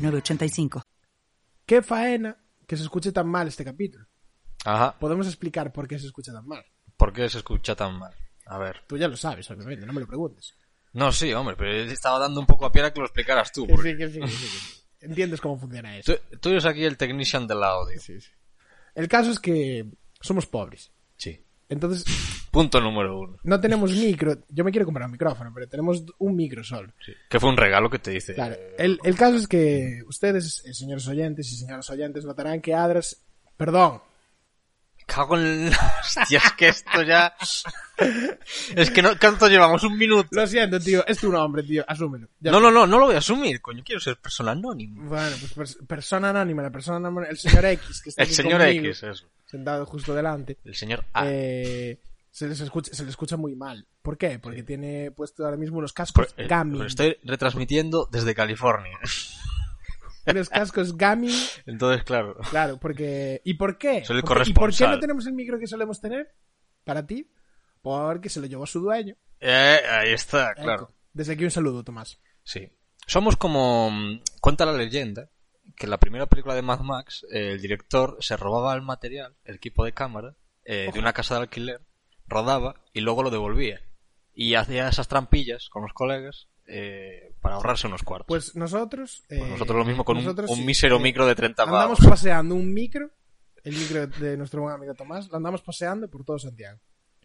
906985. Qué faena que se escuche tan mal este capítulo. Ajá. Podemos explicar por qué se escucha tan mal. ¿Por qué se escucha tan mal? A ver. Tú ya lo sabes, obviamente, no me lo preguntes. No, sí, hombre, pero yo estaba dando un poco a piedra que lo explicaras tú. Que porque sí, sí, sí. Entiendes cómo funciona eso. Tú, tú eres aquí el technician del audio. Sí, sí. El caso es que somos pobres. Sí. Entonces, Punto número uno. no tenemos micro. Yo me quiero comprar un micrófono, pero tenemos un micro solo. Sí. Que fue un regalo que te dice. Claro. El, el caso es que ustedes, eh, señores oyentes y señoras oyentes, notarán que Adras. Perdón. Cago en la... Hostia, es que esto ya... Es que no... ¿Cuánto llevamos? Un minuto. Lo siento, tío. Es tu nombre, tío. Asúmelo. Ya No, no, no, no lo voy a asumir, coño. Quiero ser persona anónima. Bueno, pues pers- persona anónima, la persona anónima, el señor X, que está El aquí señor conmigo, X, eso. sentado justo delante, El señor A. eh, se, les escucha, se le escucha muy mal. ¿Por qué? Porque tiene puesto ahora mismo unos cascos Pero, eh, estoy retransmitiendo desde California. Unos cascos gaming, Entonces, claro. claro, porque... ¿Y por qué? Soy el Porque- ¿Y por qué no tenemos el micro que solemos tener? Para ti. Porque se lo llevó su dueño. Eh, ahí está, Eco. claro. Desde aquí un saludo, Tomás. Sí. Somos como... mm, Cuenta la leyenda que en la primera película de Mad Max eh, el director se robaba el material, el equipo de cámara, eh, de una casa de alquiler, rodaba y luego lo devolvía. Y hacía esas trampillas con los colegas eh, para ahorrarse unos cuartos. Pues nosotros... Pues eh, nosotros lo mismo con un, nosotros un sí, mísero eh, micro de 30 Andamos pavos. paseando un micro, el micro de nuestro buen amigo Tomás, lo andamos paseando por todo Santiago.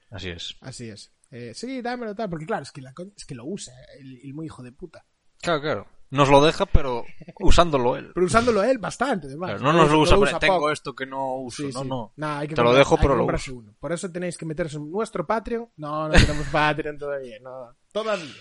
Así es. Así es. Sí, dámelo tal, porque claro, es que, la es que lo usa el, el muy hijo de puta. Claro, claro. Nos lo deja, pero usándolo él. Pero usándolo él bastante, además. Claro, no nos lo usa, pero tengo poco. esto que no uso. Sí, no, sí. no. Nah, hay que Te lo dejo, pero lo uso. uno. Por eso tenéis que meteros en nuestro Patreon. No, no tenemos Patreon todavía. No, todavía.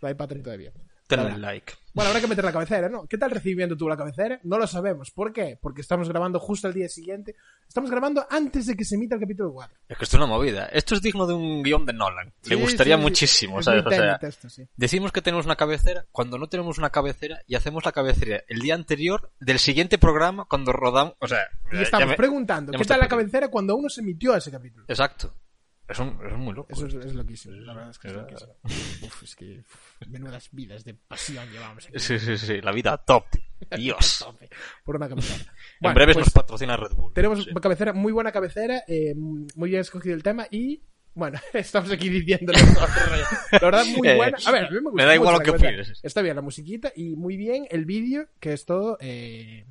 No hay Patreon todavía. Tenle Ahora. like. Bueno, habrá que meter la cabecera, ¿no? ¿Qué tal recibimiento tuvo la cabecera? No lo sabemos. ¿Por qué? Porque estamos grabando justo al día siguiente. Estamos grabando antes de que se emita el capítulo 4. Es que esto es una movida. Esto es digno de un guion de Nolan. Le Sí, gustaría sí, sí. muchísimo, Es ¿sabes? O sea, esto, decimos que tenemos una cabecera cuando no tenemos una cabecera y hacemos la cabecera el día anterior del siguiente programa cuando rodamos. O sea, Y estamos me- preguntando, ¿qué tal la cabecera cuando aún no se emitió ese capítulo? Exacto. Es, un- es muy loco. Eso es, es loquísimo, la verdad es que es loquísimo. Uf, es que uf, menudas vidas de pasión llevamos aquí. Sí, sí, sí. La vida top. Dios. Tope, Por una cabecera. en breves pues nos patrocina Red Bull. tenemos Sí. cabecera, muy buena cabecera, eh, muy bien escogido el tema y bueno, estamos aquí rollo. La verdad, muy Eh, buena. A ver, a mí me gusta. me da igual lo que opines. Está bien la musiquita y muy bien el vídeo, que es todo eh,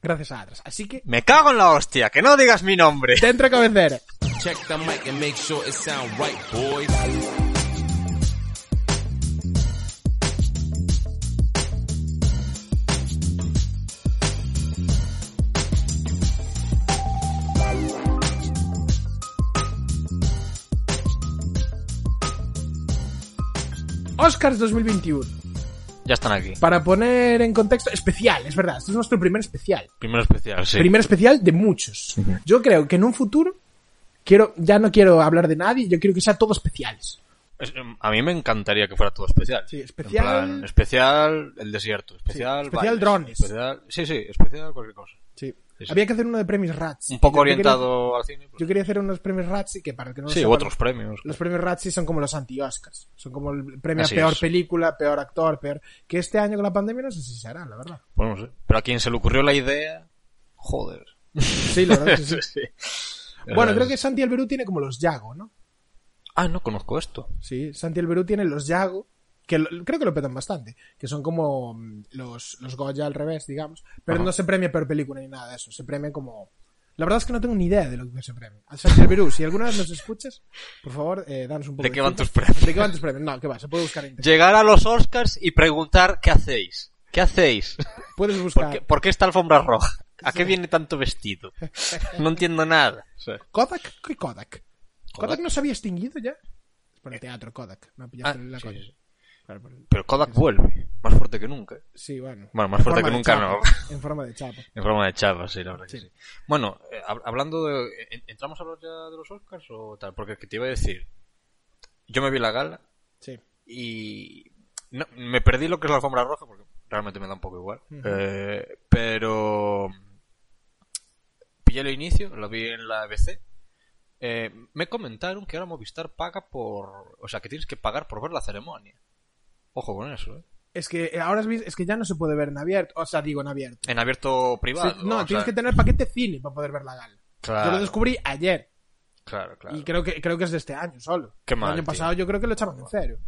gracias a Atlas. Así que, Me cago en la hostia. Que no digas mi nombre. dentro cabecera. Check the mic and make sure it sound right, boys. Oscars 2021. Ya están aquí. Para poner en contexto, especial, es verdad. Este es nuestro primer especial. Primero especial, sí. Primer especial de muchos. Yo creo que en un futuro quiero, ya no quiero hablar de nadie, yo quiero que sea todo especiales. Es- em, A mí me encantaría que fuera todo especial. Sí, especial- plan, especial el desierto. Especial. Sí, especial bailes, drones. especial- sí, sí, especial cualquier cosa. Sí. Sí, sí. Había que hacer uno de premios Rats. Un poco Yo quería- orientado al cine. pues, Yo quería hacer unos premios Razzie que para el que no lo sí, sepan, otros premios. Los premios Razzie son como los anti-Oscars. Son como el premio Así a peor es. película, peor actor, peor... Que este año con la pandemia no sé si se hará, la verdad. Bueno, no sé. Pero a quien se le ocurrió la idea. Joder. Sí, la verdad sí. Sí. Bueno, Es- creo que Santi Alberú tiene como los Yago, ¿no? Ah, no conozco esto. Sí, Santi Alberú tiene los Yago, que lo- creo que lo petan bastante, que son como mm, los, los Goya al revés, digamos, pero Ajá. no se premia peor película ni nada de eso, se premia como... La verdad es que no tengo ni idea de lo que se premia. Santi Alberú, si alguna vez nos escuchas, por favor, eh, danos un poco ¿De qué van tus premios? ¿De qué van tus premios? No, ¿qué va? Se puede buscar en internet. Llegar a los Oscars y preguntar qué hacéis. ¿Qué hacéis? Puedes ¿Por buscar... qué, por qué esta alfombra roja? ¿A qué viene tanto vestido? No entiendo nada. O sea, ¿Kodak? ¿Qué Kodak? ¿Kodak Kodak. no se había extinguido ya? Es por el teatro, Kodak. No ah, la sí. Claro, pero- Pero Kodak vuelve, más fuerte que nunca. Sí, bueno. Bueno, más En fuerte que nunca chapa, no. En forma de chapa. En forma de chapa, sí, la verdad que Sí. sí. Bueno, eh, hab- hablando de... ¿en- ¿Entramos a hablar ya de los Oscars o tal? Porque que te iba a decir... Yo me vi la gala Sí. y... no, me perdí lo que es la alfombra roja porque realmente me da un poco igual. Eh, pero... Pillé el inicio, lo vi en la ABC. Eh, me comentaron que ahora Movistar paga por... O sea, que tienes que pagar por ver la ceremonia. Ojo con eso, ¿eh? Es que eh, ahora visto- es que ya no se puede ver en abierto. O sea, digo en abierto. En abierto privado. Sí, no, tienes sea, que tener paquete cine para poder ver la gala. Claro, Yo lo descubrí ayer. claro, claro. Y creo que, creo que es de este año solo. Qué mal, El año tío. pasado yo creo que lo echaban en cero.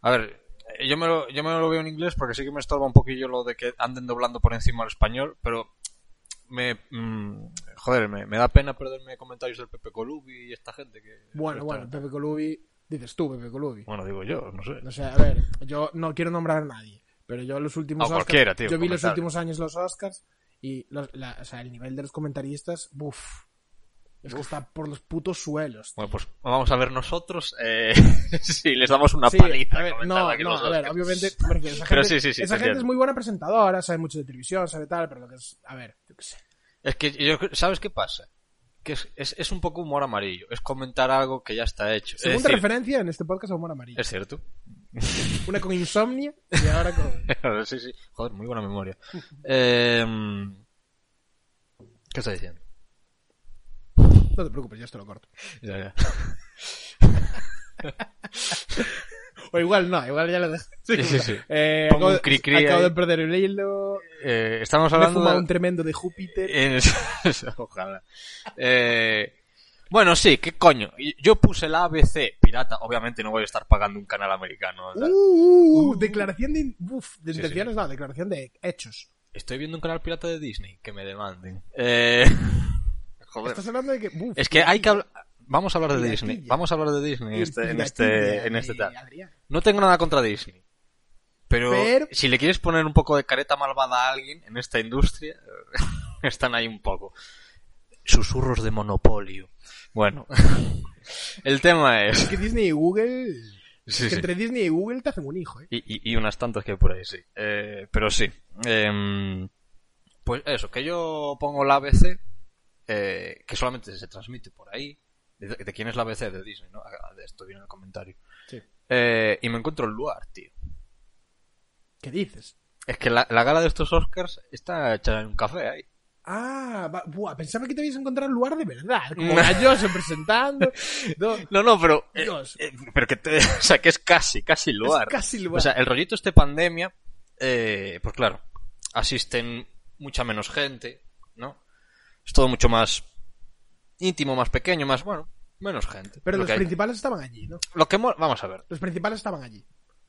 A ver, yo me, lo, yo me lo veo en inglés porque sí que me estorba un poquillo lo de que anden doblando por encima al español, pero me... mm, joder, me, me da pena perderme comentarios del Pepe Colubi y esta gente que... Bueno, bueno, Pepe Colubi. Dices tú, Pepe Colubi. Bueno, digo yo, no sé. No sé, a ver, yo no quiero nombrar a nadie, pero yo los últimos A Oscars, tío, yo vi los últimos años los Oscars y los- la- o sea, el nivel de los comentaristas, buf, es que está por los putos suelos. Bueno, pues vamos a ver nosotros eh, si les damos una Sí, paliza. a ver, no, no, a ver, obviamente, hombre, que esa gente, sí, sí, sí, esa te gente entiendo. es muy buena presentadora, sabe mucho de televisión, sabe tal, pero lo que es, a ver, yo qué sé. Es que, yo, ¿sabes qué pasa? Que es, es, es un poco humor amarillo. Es comentar algo que ya está hecho. Es Segunda decir, referencia en este podcast a Humor Amarillo. es cierto. Una con insomnia y ahora con... sí, sí. Joder, muy buena memoria. Eh, ¿Qué estás diciendo? No te preocupes, ya esto lo corto. Ya, ya. O igual no, igual ya lo dejo. Sí, sí, sí. Eh, Pongo acabo, un de, cri-cri acabo de perder el hilo. Eh, estamos Me he hablando de... un tremendo de Júpiter. en- Ojalá. Eh, Bueno, sí, ¿qué coño? Yo puse la ABC pirata. Obviamente no voy a estar pagando un canal americano. Uh, uh, uh, declaración de... Uf, de Sí, intenciones no, declaración de hechos. Estoy viendo un canal pirata de Disney. Que me demanden. Eh... Joder. Estás hablando de que... Uf, Es que hay que hablar... Vamos a hablar de. Disney. Vamos a hablar de Disney en este, en este, en este tal. No tengo nada contra Disney. Pero, Pero- si le quieres poner un poco de careta malvada a alguien en esta industria, están ahí un poco. Susurros de monopolio. Bueno, el tema es... Es que Disney y Google... Sí, que sí. entre Disney y Google te hacen un hijo, ¿eh? Y, y- y unas tantas que hay por ahí, sí. Eh, pero sí. Em, pues eso, que yo pongo la ABC, eh, que solamente se transmite por ahí. ¿De, de quién es la ABC? De Disney, ¿no? Ah, De esto viene en el comentario. Sí. Eh, y me encuentro el lugar, tío. ¿Qué dices? Es que la, la gala de estos Oscars está hecha en un café ahí. Ah, va- buah, pensaba que te habías encontrado el lugar de verdad. Como galloso presentando. No, No, no, pero... Dios. eh, pero que te, o sea, que es casi, casi lugar. Es casi lugar. O sea, el rollito este pandemia, eh, pues claro, asisten mucha menos gente, ¿no? Es todo mucho más íntimo, más pequeño, más, bueno, menos gente. pero lo los hay. principales estaban allí, ¿no? Lo que mo- vamos a ver. Los principales estaban allí.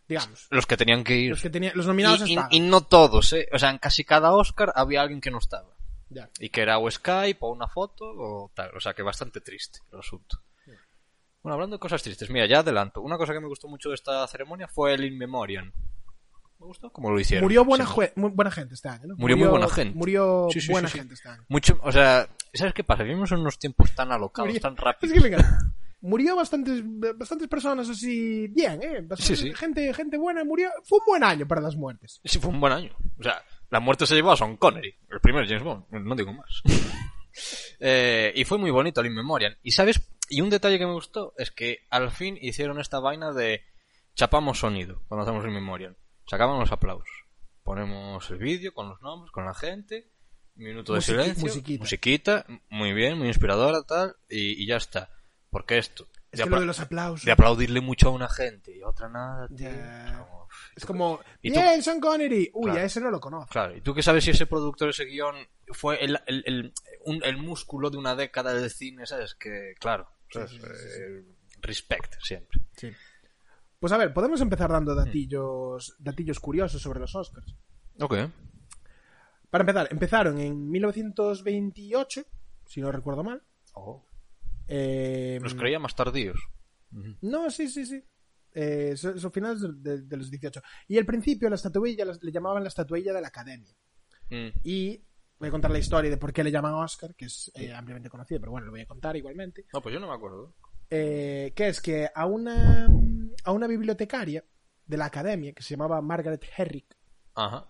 Digamos. Los que tenían que ir. Los que tenían, los nominados y, y- estaban. y no todos, ¿eh? O sea, en casi cada Oscar había alguien que no estaba. Ya. Y que era o Skype o una foto o tal. O sea, que bastante triste el asunto. Bueno, hablando de cosas tristes, mira, ya adelanto. Una cosa que me gustó mucho de esta ceremonia fue el In Memoriam. Me gustó cómo lo hicieron. Murió buena, Sí. buena gente este año, ¿no? Murió muy buena gente. Murió Sí, sí, buena gente este año. Mucho, o sea, ¿sabes qué pasa? Vivimos en unos tiempos tan alocados, Murió- tan Es rápidos. que venga, murió bastantes, bastantes personas así bien, ¿eh? Bastante- Sí, sí. Gente, gente buena murió. Fue un buen año para las muertes. Sí, fue un buen año. O sea, la muerte se llevó a Sean Connery, el primer James Bond, no digo más. Eh, y fue muy bonito el In Memoriam. Y sabes, y un detalle que me gustó es que al fin hicieron esta vaina de chapamos sonido cuando hacemos In Memoriam. Sacaban los aplausos. Ponemos el vídeo con los nombres, con la gente, minuto de Musiqui- silencio, musiquita. musiquita, muy bien, muy inspiradora, tal, y, y ya está. Porque esto, Es de, que lo apla- de los aplausos. de aplaudirle mucho a una gente y a otra nada, tío. Es como, ¿Y tú? bien, Sean Connery. Uy, Claro. a ese no lo conozco. Claro, ¿y tú qué sabes si ese productor, ese guion, fue el, el, el, un- el músculo de una década de cine, ¿sabes? Que, claro, ¿sabes? sí, sí, sí, Eh, respect, siempre. Sí. Pues a ver, podemos empezar dando datillos, datillos curiosos sobre los Oscars. Ok. Para empezar, empezaron en 1928, si no recuerdo mal. Eh, Los creía más tardíos. No, sí, sí, sí. Eh, son, son finales de, de- de los 18. Y al principio la estatuilla la- le llamaban la estatuilla de la academia. Mm. Y voy a contar la historia de por qué le llaman Oscar, que es eh, ampliamente conocido, pero bueno, lo voy a contar igualmente. No, pues yo no me acuerdo. Eh, que es que a una, a una bibliotecaria de la academia que se llamaba Margaret Herrick. Ajá.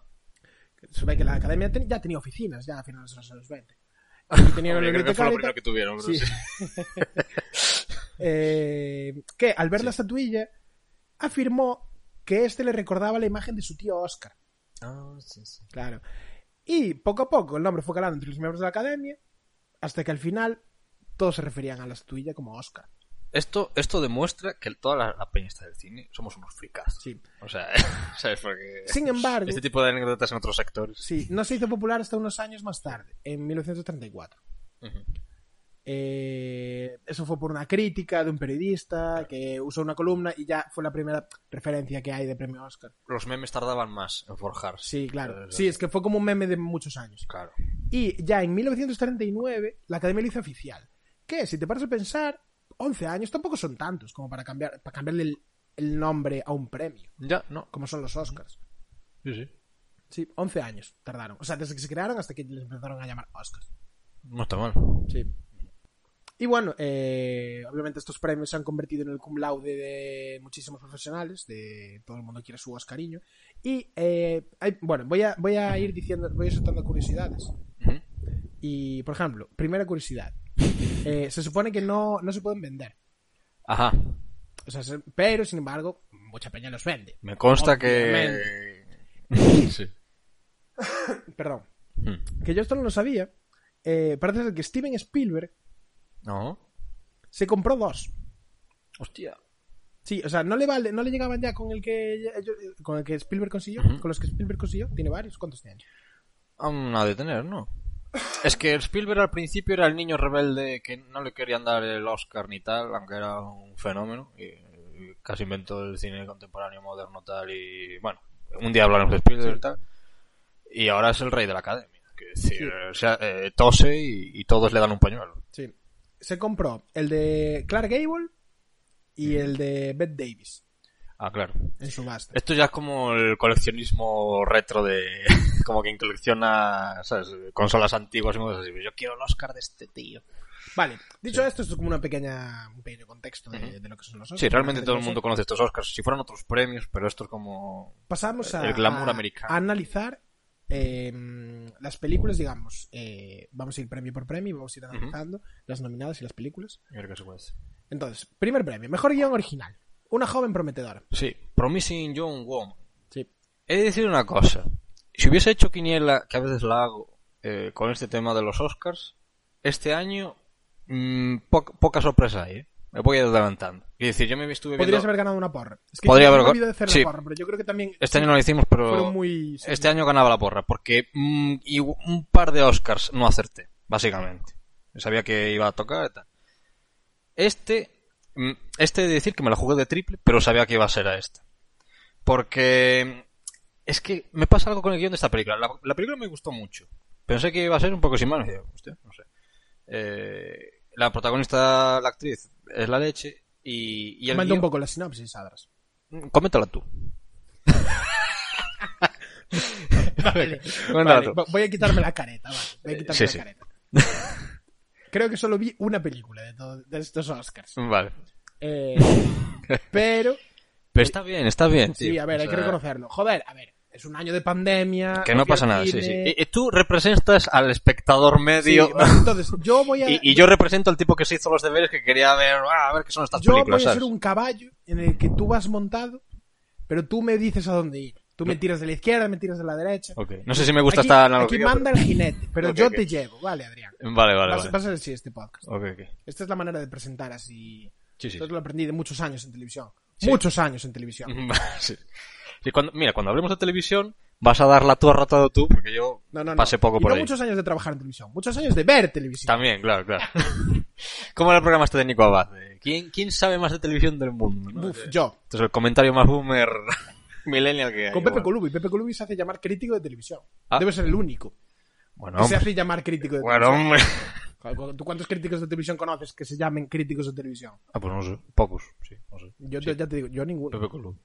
Se ve que la academia ten- ya tenía oficinas, ya a finales de los años 20. Y tenían una Hombre, creo que fue lo primero que tuvieron. sí. Eh, que al ver la estatuilla afirmó que este le recordaba la imagen de su tío Oscar. Ah, sí, sí. Claro. Y poco a poco el nombre fue calando entre los miembros de la academia hasta que al final todos se referían a la estatuilla como Oscar. Esto, esto demuestra que toda la, la peña está del cine somos unos fricazos. Sí. O sea, ¿sabes? Porque Sin embargo, este tipo de anécdotas en otros sectores. sí, no se hizo popular hasta unos años más tarde, en 1934. Ujú. Eh, eso fue por una crítica de un periodista que usó una columna y ya fue la primera referencia que hay de premio Oscar. Los memes tardaban más en forjarse. Sí, claro. Eh, Sí, es que fue como un meme de muchos años. Claro. Y ya en 1939 la Academia lo hizo oficial. Que, si te paras a pensar, 11 años tampoco son tantos como para, cambiar, para cambiarle el, el nombre a un premio, Ya, no. como son los Oscars. Sí, sí. Sí, 11 años tardaron. O sea, desde que se crearon hasta que les empezaron a llamar Oscars. No está mal. Sí. Y bueno, eh, obviamente estos premios se han convertido en el cum laude de muchísimos profesionales, de todo el mundo quiere su Oscariño. Y, eh, hay- bueno, voy a, voy a ir diciendo, voy a soltando curiosidades. Y, por ejemplo, primera curiosidad. Eh, se supone que no, no se pueden vender. Ajá. O sea, se- pero, sin embargo, mucha peña los vende. Me consta Obviamente. que... sí. Perdón. Mm. Que yo esto no lo sabía. Eh, parece ser que Steven Spielberg No. se compró dos. Hostia. Sí, o sea, no le vale, no le llegaban ya con el que con el que Spielberg consiguió, con los que Spielberg consiguió, tiene varios, ¿cuántos tiene? Aún ha de tener, ¿no? Es que Spielberg al principio era el niño rebelde que no le querían dar el Oscar ni tal, aunque era un fenómeno. Y, y casi inventó el cine contemporáneo moderno tal y... Bueno, un día hablaremos de Spielberg y tal. Y ahora es el rey de la academia. Que decir, Sí. o sea, eh, tose y, y todos le dan un pañuelo. Sí. Se compró el de Clark Gable y el de Bette Davis Ah, claro. en subasta. Esto ya es como el coleccionismo retro de... como quien colecciona, ¿sabes? Consolas antiguas y cosas así. Yo quiero el Oscar de este tío. Vale, dicho esto, esto es como una pequeña, un pequeño contexto de, lo que son los Oscars. Sí, realmente todo el mundo conoce estos Oscars. Si fueran otros premios, pero esto es como... Pasamos a, el glamour a- americano. a analizar eh, las películas, digamos. eh, vamos a ir premio por premio, vamos a ir analizando las nominadas y las películas. Entonces, primer premio, mejor guion original. Una joven prometedora. Sí, Promising Young Woman. Sí. He de decir una cosa. Si hubiese hecho quiniela, que a veces la hago, eh, con este tema de los Oscars, este año mm, po- poca sorpresa hay, ¿eh? Me voy adelantando. Y decir, yo me estuve viendo... Podrías haber ganado una porra. Es que Podría haber de hacer sí. la porra, pero yo creo que también Este año no lo hicimos, pero... muy... Este año ganaba la porra, porque mm, y un par de Oscars no acerté, básicamente. Sabía que iba a tocar y tal. Este, este he de decir que me la jugué de triple, pero sabía que iba a ser a esta. Porque mm, es que me pasa algo con el guion de esta película. La, la película me gustó mucho. Pensé que iba a ser un poco sin manos. no sé. Eh, la protagonista, la actriz, es la leche. Y, y el Comenta un poco la sinopsis, Adras. Mm, Coméntala tú. Vale, vale, voy a quitarme la careta, vale. Voy a quitarme Sí, la sí. careta. Creo que solo vi una película de, todo- de estos Oscars. Vale. Eh, pero, Pero está bien, está bien. sí, tío. a ver, O hay que reconocerlo. Joder, a ver, es un año de pandemia. Que no pasa nada, sí, sí. Y, y tú representas al espectador Sí, medio. entonces, yo voy a. y, y yo represento al tipo que se hizo los deberes que quería ver, ah, a ver qué son estas yo voy películas, a ¿sabes? ser un caballo en el que tú vas montado, pero tú me dices a dónde ir. Tú me tiras de la izquierda, me tiras de la derecha. No sé si me gusta aquí, esta aquí analogía. manda el jinete, pero yo te llevo, vale, Adrián. Vale, vale, vas, vale. vas a si este podcast. Esta es la manera de presentar así. Sí, sí. Esto lo aprendí de muchos años en televisión. Sí. Muchos años en televisión. sí. Cuando, mira, cuando hablemos de televisión, vas a dar la tu ratado tú, porque yo No, no, no. pasé poco Y por no ahí. muchos años de trabajar en televisión, muchos años de ver televisión. También, claro, claro. ¿Cómo era el programa este de Nico Abad? Eh, ¿Quién, ¿Quién sabe más de televisión del mundo? Uf, yo. Entonces el comentario más boomer millennial que hay. Con Pepe. Colubi. Pepe Colubi se hace llamar crítico de televisión. Ah. Debe ser el único Bueno, que se hombre. hace llamar crítico de Bueno, hombre. televisión. ¿Tú cuántos críticos de televisión conoces que se llamen críticos de televisión? Ah, pues no sé. Pocos, sí, no sé. Yo Sí. ya te digo, yo ninguno. Pepe Colubi.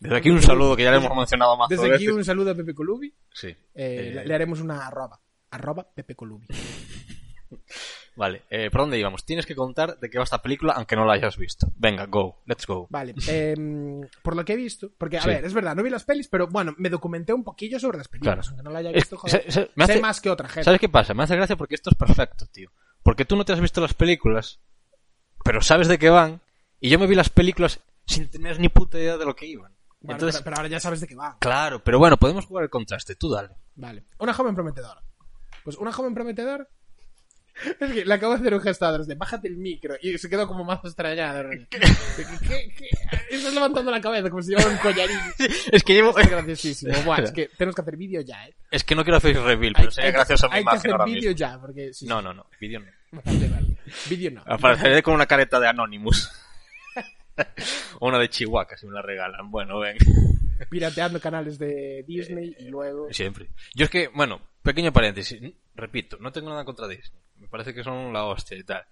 Desde aquí un saludo que ya le hemos mencionado más Desde aquí un saludo a Pepe Colubi. Sí. Eh, Eh, le, le haremos una arroba. Arroba Pepe Colubi. Vale, eh, ¿por dónde íbamos? Tienes que contar de qué va esta película aunque no la hayas visto. Venga, go, let's go. Vale, em, por lo que he visto, porque a Sí. ver, es verdad, no vi las pelis, pero bueno, me documenté un poquillo sobre las películas, Claro. aunque no la haya Es- visto, joder, se- se- me sé más que otra gente. ¿Sabes qué pasa? Me hace gracia porque esto es perfecto, tío. Porque tú no te has visto las películas, pero sabes de qué van, y yo me vi las películas sin tener ni puta idea de lo que iban. Bueno, Entonces, pero, pero ahora ya sabes de qué va. claro, pero bueno, podemos jugar el contraste, tú dale. Vale. Una joven prometedora. Pues una joven prometedora. Es que le acabo de hacer un gesto a de bájate el micro y se quedó como más extrañado. ¿Qué, qué, qué? Estás levantando la cabeza como si llevara un collarín. Es que llevo... Es graciosísimo. Buah, es que tenemos que hacer vídeo ya, ¿eh? Es que no quiero hacer reveal, pero sería hay- graciosa mi hay que hacer vídeo ya, porque sí, No, no, no, vídeo no. Vale, vale. Vídeo no. Apareceré con una careta de Anonymous. o una de Chihuahua, si me la regalan. Bueno, ven. Pirateando canales de Disney y luego. Siempre. Yo es que, bueno, pequeño paréntesis. Repito, no tengo nada contra Disney. Me parece que son la hostia y tal.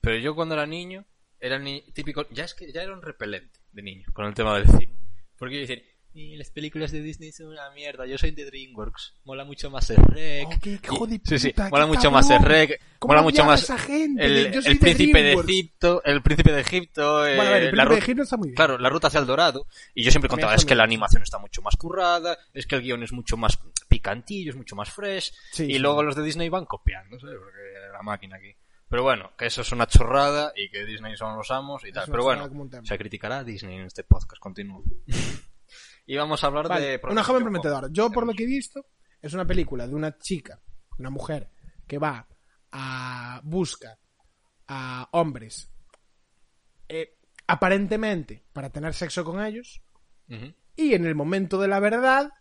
Pero yo cuando era niño, era ni típico. Ya es que ya era un repelente de niño con el tema del cine. Porque yo decía, "Y las películas de Disney son una mierda. Yo soy de Dreamworks. Mola mucho más el Rec. Oh, qué Y- sí, sí. Mola mucho más el. Rec. ¿Cómo Mola mucho más esa gente? el, Yo soy el de príncipe de. Egipto. El príncipe de Egipto. eh, Bueno, a ver, el la príncipe de Egipto está muy bien. Claro, la ruta hacia el dorado. Y yo siempre También contaba, es que la animación está mucho más currada, es que el guion es mucho más picantillo, es mucho más fresh. Sí, y luego los de Disney van copiando, ¿sabes? Porque la máquina aquí. Pero bueno, que eso es una chorrada y que Disney son los amos y tal. Pero bueno, se criticará a Disney en este podcast, continúo. y vamos a hablar Vale, de... una joven prometedora. Yo, por lo que he visto, es una película de una chica, una mujer, que va a busca a hombres eh, aparentemente para tener sexo con ellos y en el momento de la verdad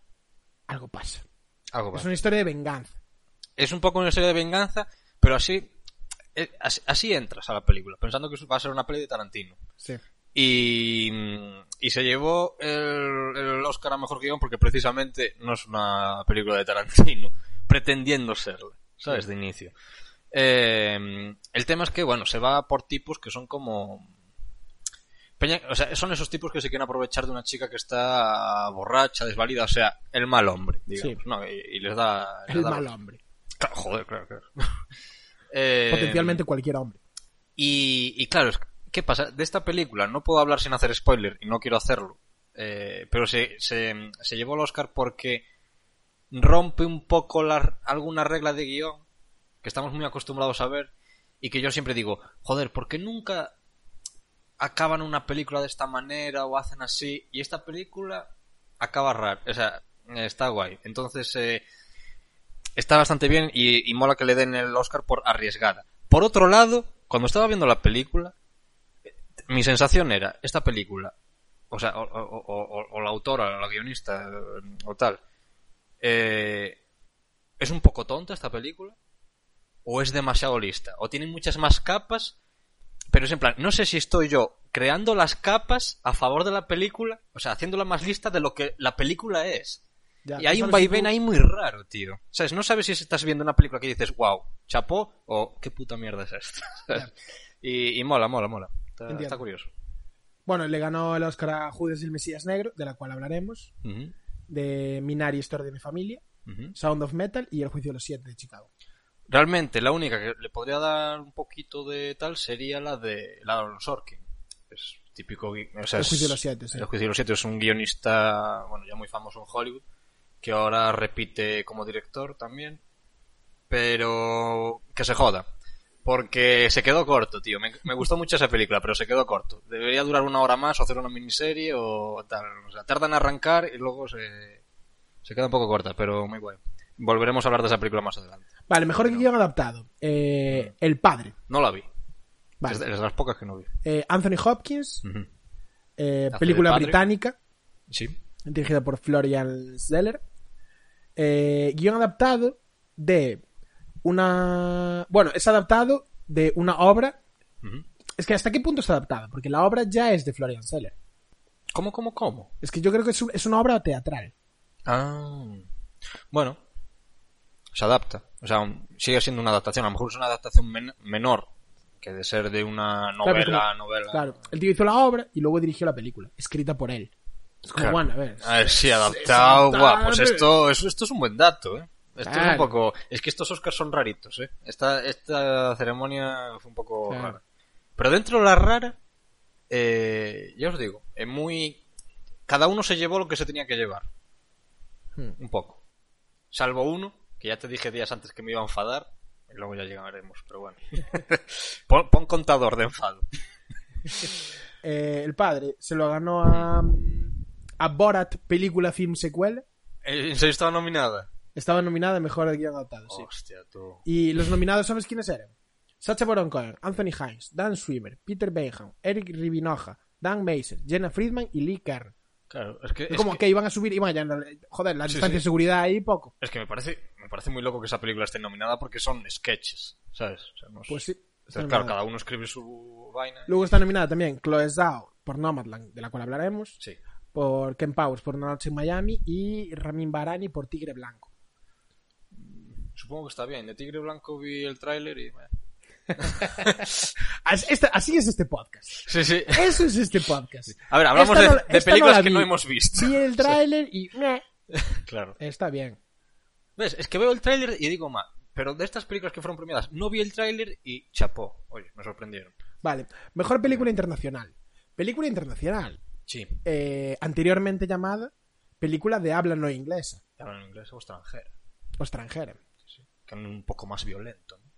algo pasa. Algo Es va. una historia de venganza. Es un poco una historia de venganza, pero así... eh, Así, así entras a la película, pensando que va a ser una peli de Tarantino. Sí. Y, y se llevó el, el Oscar a mejor guion porque precisamente no es una película de Tarantino, pretendiendo serla, ¿sabes? De inicio. Eh, el tema es que, bueno, se va por tipos que son como. Peña- o sea, son esos tipos que se quieren aprovechar de una chica que está borracha, desvalida, o sea, el mal hombre, digamos, Sí. ¿no? Y, y les da. les El da- mal hombre. Joder, claro, claro. Eh, Potencialmente cualquier hombre. y, y claro, ¿qué pasa? De esta película no puedo hablar sin hacer spoiler y no quiero hacerlo. Eh, pero se, se, se llevó el Oscar porque rompe un poco la, alguna regla de guion que estamos muy acostumbrados a ver y que yo siempre digo, joder, ¿por qué nunca acaban una película de esta manera o hacen así? Y esta película acaba raro, o sea, está guay. Entonces, eh, está bastante bien y, y mola que le den el Oscar por arriesgada. Por otro lado, cuando estaba viendo la película, mi sensación era, esta película, o sea, o, o- o- o- la autora, o la guionista, o tal, eh, ¿es un poco tonta esta película? ¿O es demasiado lista? ¿O tiene muchas más capas? Pero es en plan, no sé si estoy yo creando las capas a favor de la película, o sea, haciéndola más lista de lo que la película es. Ya, Y hay ¿tú un vaivén ahí muy raro, tío. ¿Sabes? No sabes si estás viendo una película que dices, wow, chapó, o qué puta mierda es esta. Y, y mola, mola, mola. Está, curioso. Bueno, le ganó el Oscar a Judas y el Mesías Negro, de la cual hablaremos, de Minari, Historia de mi familia. Sound of Metal y El Juicio de los Siete de Chicago. Realmente, la única que le podría dar un poquito de tal sería la de la de Sorkin. Es típico. gui- O sea, El Juicio de los Siete, sí. El Juicio de los Siete es un guionista, bueno, ya muy famoso en Hollywood, que ahora repite como director también. Pero que se joda. Porque se quedó corto, tío. Me, me gustó mucho esa película, pero se quedó corto. Debería durar una hora más o hacer una miniserie o tal. O sea, tarda en arrancar y luego se, se queda un poco corta, pero muy guay. Volveremos a hablar de esa película más adelante. Vale, mejor guion adaptado. Eh, el Padre. No la vi. Vale. Es de las pocas que no vi. Eh, Anthony Hopkins, eh, película británica, Sí. dirigida por Florian Zeller. Eh, guion adaptado de una... Bueno, es adaptado de una obra... Es que ¿hasta qué punto es adaptada? Porque la obra ya es de Florian Zeller. ¿Cómo, cómo, cómo? Es que yo creo que es, un- es una obra teatral. Ah. Bueno. Se adapta. O sea, sigue siendo una adaptación. A lo mejor es una adaptación men- menor que de ser de una novela, novela. Claro, el tío hizo la obra y luego dirigió la película, escrita por él. Es como, Claro. a ver. A ver, sí, adaptado. Guau, pues esto, esto, esto es un buen dato, ¿eh? Esto Claro. es un poco... Es que estos Oscars son raritos, ¿eh? Esta, esta ceremonia fue un poco Claro. rara. Pero dentro de la rara, eh, ya os digo, es muy... Cada uno se llevó lo que se tenía que llevar. Hmm. Un poco. Salvo uno, que ya te dije días antes que me iba a enfadar. Y luego ya llegaremos, pero bueno. pon, pon contador de enfado. Eh, el padre se lo ganó a, a Borat, película, film, secuela. ¿En serio estaba nominada? Estaba nominada a Mejor Guión Adaptado, sí. Hostia, tú. Y los nominados, ¿sabes quiénes eran? Sacha Baron Cohen, Anthony Hines, Dan Swimmer, Peter Benham, Eric Ribinoja, Dan Mason, Jenna Friedman y Lee Kern. Claro, es que... Es como que- que... iban a subir, iban ya, joder, la Sí, distancia sí. de seguridad ahí poco. Es que me parece, me parece muy loco que esa película esté nominada porque son sketches, ¿sabes? O sea, no es- Pues sí. sea, claro, cada uno escribe su vaina. Luego está nominada también Chloe Zhao por Nomadland, de la cual hablaremos, Sí. Por Ken Powers por Una noche en Miami y Ramin Barani por Tigre Blanco. Supongo que está bien. De Tigre Blanco vi el tráiler y... esta- así es este podcast. Sí, sí. Eso es este podcast. A ver, hablamos de, películas la que no hemos visto. Vi el tráiler y... meh, Claro. Está bien. ¿Ves? Es que veo el tráiler y digo, ma, pero de estas películas que fueron premiadas, no vi el tráiler y chapó. Oye, me sorprendieron. Vale. Mejor película internacional. Película internacional. Sí. eh, anteriormente llamada película de habla no inglesa Hablan en inglés o extranjero. o extranjera. Que es un poco más violento, ¿no?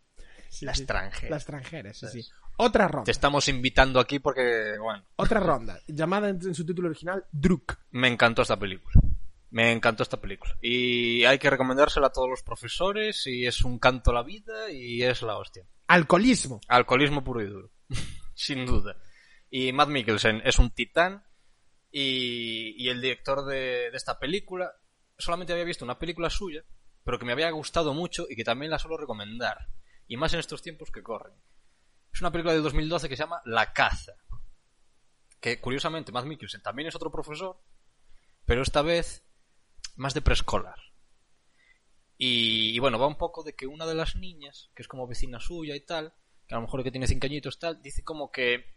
Sí, La sí. extranjera. La extranjera, sí, sí. Otra ronda. Te estamos invitando aquí porque, bueno, Otra ronda. Llamada en, en su título original Druk. me encantó esta película. Me encantó esta película. Y hay que recomendársela a todos los profesores y es un canto a la vida y es la hostia. Alcoholismo. Alcoholismo puro y duro. Sin duda. Y Matt Mikkelsen es un titán y, y el director de, esta película solamente había visto una película suya, pero que me había gustado mucho y que también la suelo recomendar. Y más en estos tiempos que corren. Es una película del 2012 que se llama La caza. Que curiosamente Matt Mikkelsen también es otro profesor, pero esta vez más de preescolar. Y, bueno, va un poco de que una de las niñas, que es como vecina suya y tal, que a lo mejor que tiene cinco añitos tal, dice como que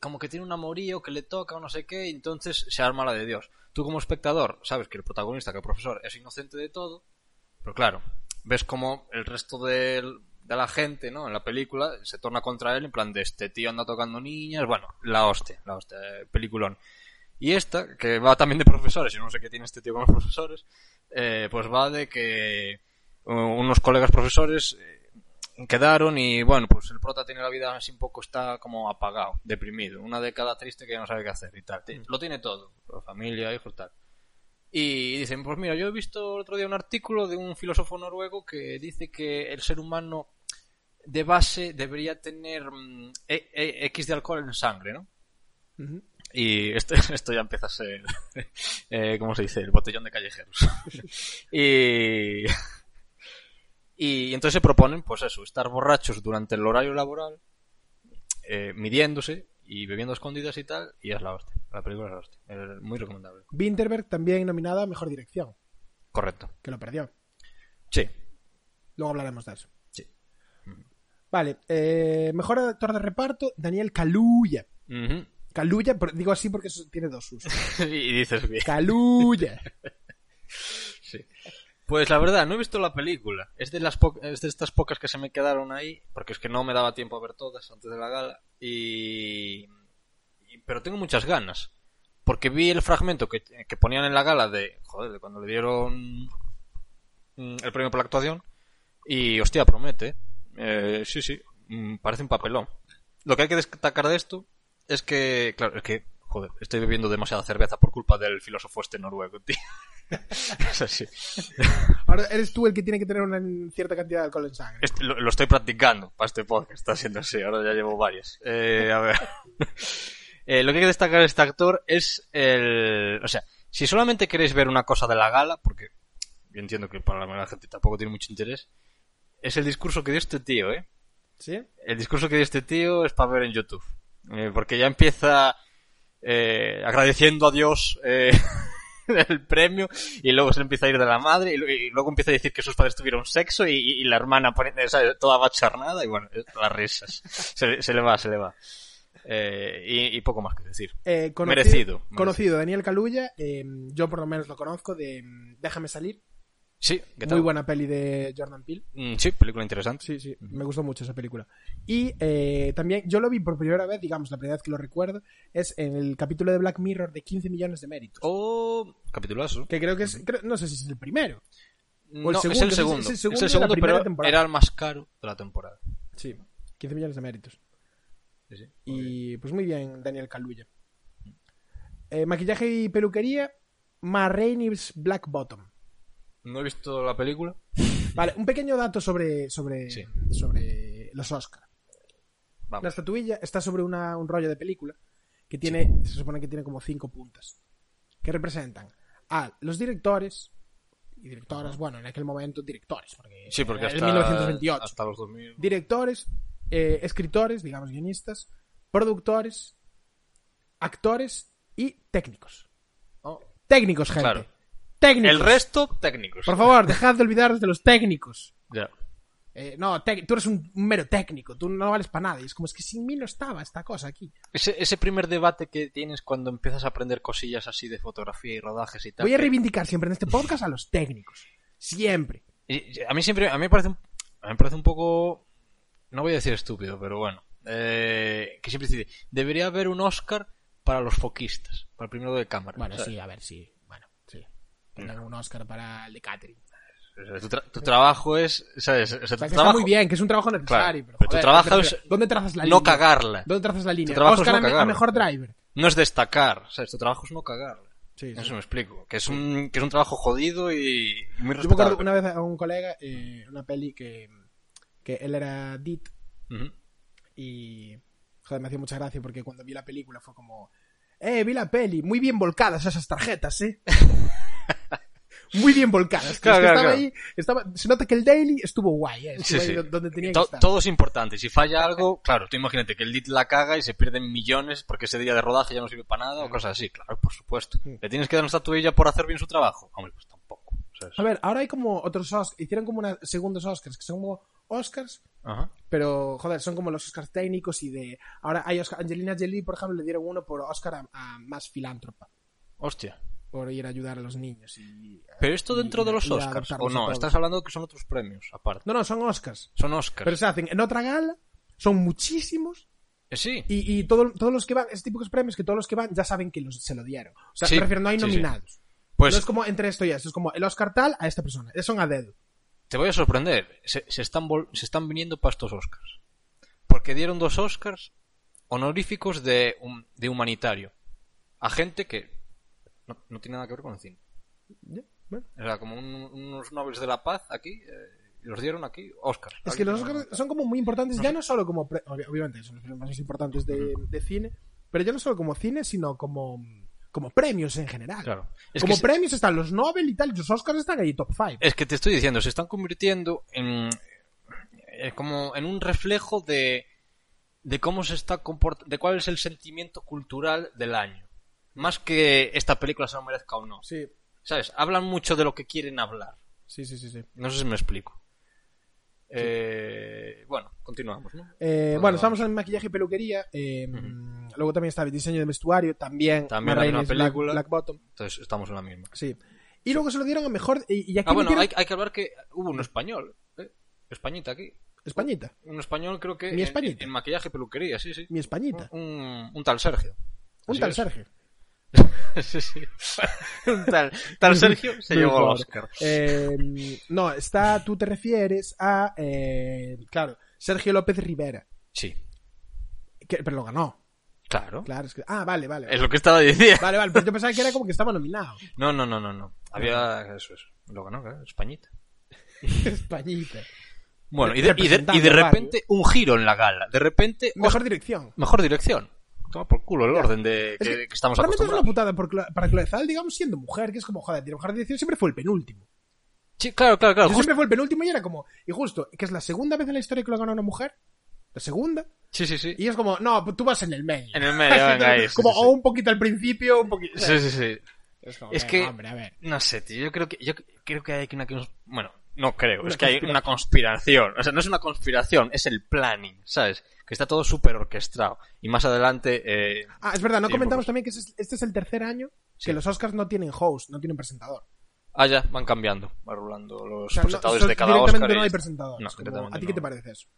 como que tiene un amorío que le toca o no sé qué, entonces se arma la de Dios. Tú como espectador sabes que el protagonista, que el profesor, es inocente de todo, pero claro, ves como el resto del- de la gente, ¿no? En la película se torna contra él en plan de este tío anda tocando niñas, bueno, la hostia, la hostia, eh, peliculón. Y esta, que va también de profesores, y no sé qué tiene este tío con los profesores, eh, pues va de que uh, unos colegas profesores eh, quedaron y bueno, pues el prota tiene la vida así un poco, está como apagado, deprimido, una década triste que ya no sabe qué hacer y tal. Ti- Lo tiene todo, familia, hijos, tal. Y dicen, pues mira, yo he visto el otro día un artículo de un filósofo noruego que dice que el ser humano de base debería tener mm, e- e- X de alcohol en sangre, ¿no? Y esto, esto ya empieza a ser, eh, ¿cómo se dice? El botellón de callejeros. y, y entonces se proponen, pues eso, estar borrachos durante el horario laboral, eh, midiéndose y bebiendo escondidas y tal, y es la hostia. La película es la hostia. Es muy recomendable. Winterberg también nominada a Mejor Dirección, Correcto. que lo perdió. Sí. Luego hablaremos de eso. Sí. Vale, eh, mejor actor de reparto, Daniel Kaluuya. Por- digo así porque tiene dos usos. y dices bien. Kaluuya. Sí. Pues la verdad, no he visto la película. Es de, las po- es de estas pocas que se me quedaron ahí, porque es que no me daba tiempo a ver todas antes de la gala. Y... Pero tengo muchas ganas. Porque vi el fragmento que, que ponían en la gala de... Joder, de cuando le dieron mm, el premio por la actuación. Y hostia, promete. Eh, sí, sí. mm, Parece un papelón. Lo que hay que destacar de esto es que... Claro, es que... Joder, estoy bebiendo demasiada cerveza por culpa del filósofo este noruego, tío. es así. Ahora eres tú el que tiene que tener una cierta cantidad de alcohol en sangre. Este- lo, lo estoy practicando para este podcast, está siendo así, ahora ya llevo varias. Eh, a ver. Eh, lo que hay que destacar de este actor es el... O sea, si solamente queréis ver una cosa de la gala, porque yo entiendo que para la mayoría de la gente tampoco tiene mucho interés, es el discurso que dio este tío, ¿eh? ¿Sí? El discurso que dio este tío es para ver en YouTube. Eh, porque ya empieza eh, agradeciendo a Dios eh, el premio y luego se le empieza a ir de la madre y, y luego empieza a decir que sus padres tuvieron sexo y, y la hermana poniendo, ¿sabes? toda bacharnada y bueno, las risas. Se, le- se le va, se le va. Eh, y, y poco más que decir. Eh, Merecido, Conocido, Daniel Kaluuya. eh, yo por lo menos lo conozco de mm, Déjame salir. Sí, ¿qué Muy buena peli de Jordan Peele. Mm, sí, película interesante. Sí, sí, me gustó mucho esa película. Y eh, también, yo lo vi por primera vez, digamos, la primera vez que lo recuerdo, es en el capítulo de Black Mirror de 15 millones de méritos. Oh, capitulazo. Que creo que es, creo- no sé si es el primero. No, el es segundo, el es- segundo. es el segundo el de la segundo, pero temporada. era el más caro de la temporada. Sí, 15 millones de méritos. Sí, sí. Y pues muy bien, Daniel Kaluuya. Eh, maquillaje y peluquería, Ma Rainey's Black Bottom. No he visto la película. Vale, un pequeño dato sobre, sobre, Sí. sobre los Oscar. La Vamos. estatuilla está sobre una- un rollo de película que tiene, se supone que tiene como cinco puntas, que representan a los directores y directoras, bueno, en aquel momento directores, porque, Sí, porque hasta, 1928. hasta los 2000. Directores, eh, escritores, digamos guionistas, productores, actores y técnicos. Oh. Técnicos, gente. Claro. Técnicos. El resto, técnicos. Por favor, dejad de olvidaros de los técnicos. Ya. Eh, no, tú eres un, un mero técnico, tú no vales para nada. Y es como, es que sin mí no estaba esta cosa aquí. Ese, ese primer debate que tienes cuando empiezas a aprender cosillas así de fotografía y rodajes y tal. Voy a reivindicar siempre en este podcast a los técnicos. Siempre. y- a mí siempre, a mí me parece un, a mí me parece un poco, no voy a decir estúpido, pero bueno, eh, que siempre dice, debería haber un Oscar para los foquistas, para el primero de cámara. Bueno, ¿sabes? sí, a ver, sí. Tengan un Oscar para el de sea, Tu, tra- tu trabajo es, ¿sabes? O sea, O sea, tu que está trabajo muy bien, que es un trabajo necesario. Claro, pero, pero tu joder, trabajo ¿dónde- es ¿Dónde trazas la no línea? cagarla. ¿Dónde trazas la línea? trabajo es Oscar no a, cagarla. mejor driver. No es destacar, ¿sabes? Tu trabajo es no cagarla. Sí, sí. Eso me explico. Que es un, que es un trabajo jodido y muy Yo me acuerdo respetable. una vez a un colega, eh, una peli que, que él era Dit Ujú. y joder, me hacía mucha gracia porque cuando vi la película fue como eh, vi la peli, muy bien volcadas esas tarjetas, eh. muy bien volcadas. Claro, es que claro, estaba claro. ahí, estaba, se nota que el daily estuvo guay, eh. Sí, Estuvo ahí sí. do- donde tenía que To- estar. todo es importante. Si falla algo, claro, tú imagínate que el DIT la caga y se pierden millones porque ese día de rodaje ya no sirve para nada o cosas así. Claro, por supuesto. ¿Le tienes que dar una estatuilla por hacer bien su trabajo? Hombre, pues tampoco. ¿sabes? A ver, ahora hay como otros Oscars, hicieron como una, segundos Oscars, que son como Oscars, Ajá. pero joder, son como los Oscars técnicos y de... Ahora hay Oscar, Angelina Jolie, por ejemplo, le dieron uno por Oscar a, a más filántropa, Hostia. Por ir a ayudar a los niños y... Pero esto dentro de los Oscars, ¿o no? Estás hablando que son otros premios, aparte. No, no, son Oscars. Son Oscars. Pero se hacen en otra gala, son muchísimos, Eh, sí. y, y todo- todos los que van, tipo de premios, que todos los que van ya saben que los, se lo dieron. O sea, Sí, me refiero, no hay sí, sí. nominados. Pues No es como entre esto y esto, es como el Oscar tal a esta persona. Son a dedo. te voy a sorprender. Se, se están, vol- se están viniendo para estos Oscars. Porque dieron dos Oscars honoríficos de, de humanitario. A gente que no, no tiene nada que ver con el cine. Bueno. O sea, como un- unos Nobels de la Paz aquí, eh, los dieron aquí, Oscar. Es que los Oscars son como muy importantes, ya no solo como. pre- obvi- obviamente, son los premios más importantes de, de cine, pero ya no solo como cine, sino como, como premios en general. Claro. Es como que se- premios están los Nobel y tal, los Oscars están ahí top 5. Es que te estoy diciendo, se están convirtiendo en eh, como en un reflejo de de cómo se está comportando, de cuál es el sentimiento cultural del año. Más que esta película se lo merezca o no. Sí, ¿Sabes? Hablan mucho de lo que quieren hablar. sí, sí, sí. sí. No sé si me explico. Eh, bueno, continuamos, ¿no? Eh, bueno, estamos en maquillaje y peluquería. eh, Luego también está el diseño de vestuario, también. También hay una Black- película. Black Bottom. Entonces estamos en la misma. Sí. Y luego se lo dieron a mejor. Y, y aquí Ah, bueno, metieron- hay, hay que hablar que hubo un español. ¿eh? Españita aquí. Españita. Un español creo que Mi en, españita. en maquillaje y peluquería, sí, sí. Mi Españita. Un, un tal Sergio. Un Así tal es. Sergio. sí, sí. Tal, tal Sergio se Muy llevó el pobre. Oscar. Eh, no, está, tú te refieres a, eh, claro, Sergio López Rivera, Sí, que, pero lo ganó. claro. Claro, es que, ah, vale, vale. Es lo que estaba diciendo. Vale, vale, pero yo pensaba que era como que estaba nominado. No, no, no, no, no. Había eso. Lo ganó, claro, Españita. Españita. Bueno, y de, y de, Representando y de a repente un giro en la gala. De repente, Mejor dirección. mejor dirección. Toma por culo el orden de Es que, que, que estamos realmente es una putada porque para Chloe Zal, digamos, siendo mujer, que es como, joder, mejor dirección siempre fue el penúltimo. Sí, claro, claro, claro. Justo- siempre fue el penúltimo y era como, y justo, que es la segunda vez en la historia que lo gana una mujer. La segunda. Sí, sí, sí. Y es como, no, tú vas en el medio. En el medio, venga, ahí. como, sí, o un poquito al principio, un poquito. sí. Sí, sí. Es, como, Es que- Hombre, a ver. No sé, tío. Yo creo que, yo creo que hay una... cons- Bueno, no creo. Una es que hay una conspiración. O sea, no es una conspiración, es el planning, ¿sabes? Que está todo súper orquestado. Y más adelante... Eh... Ah, es verdad, no Sí, comentamos pocos. también que este es- el tercer año Sí. que los Oscars no tienen host, no tienen presentador. Ah, ya, van cambiando, van rolando los O sea, no- presentadores so- de cada directamente Oscar. no hay presentadores. No, como- ¿A ti qué no. te parece eso?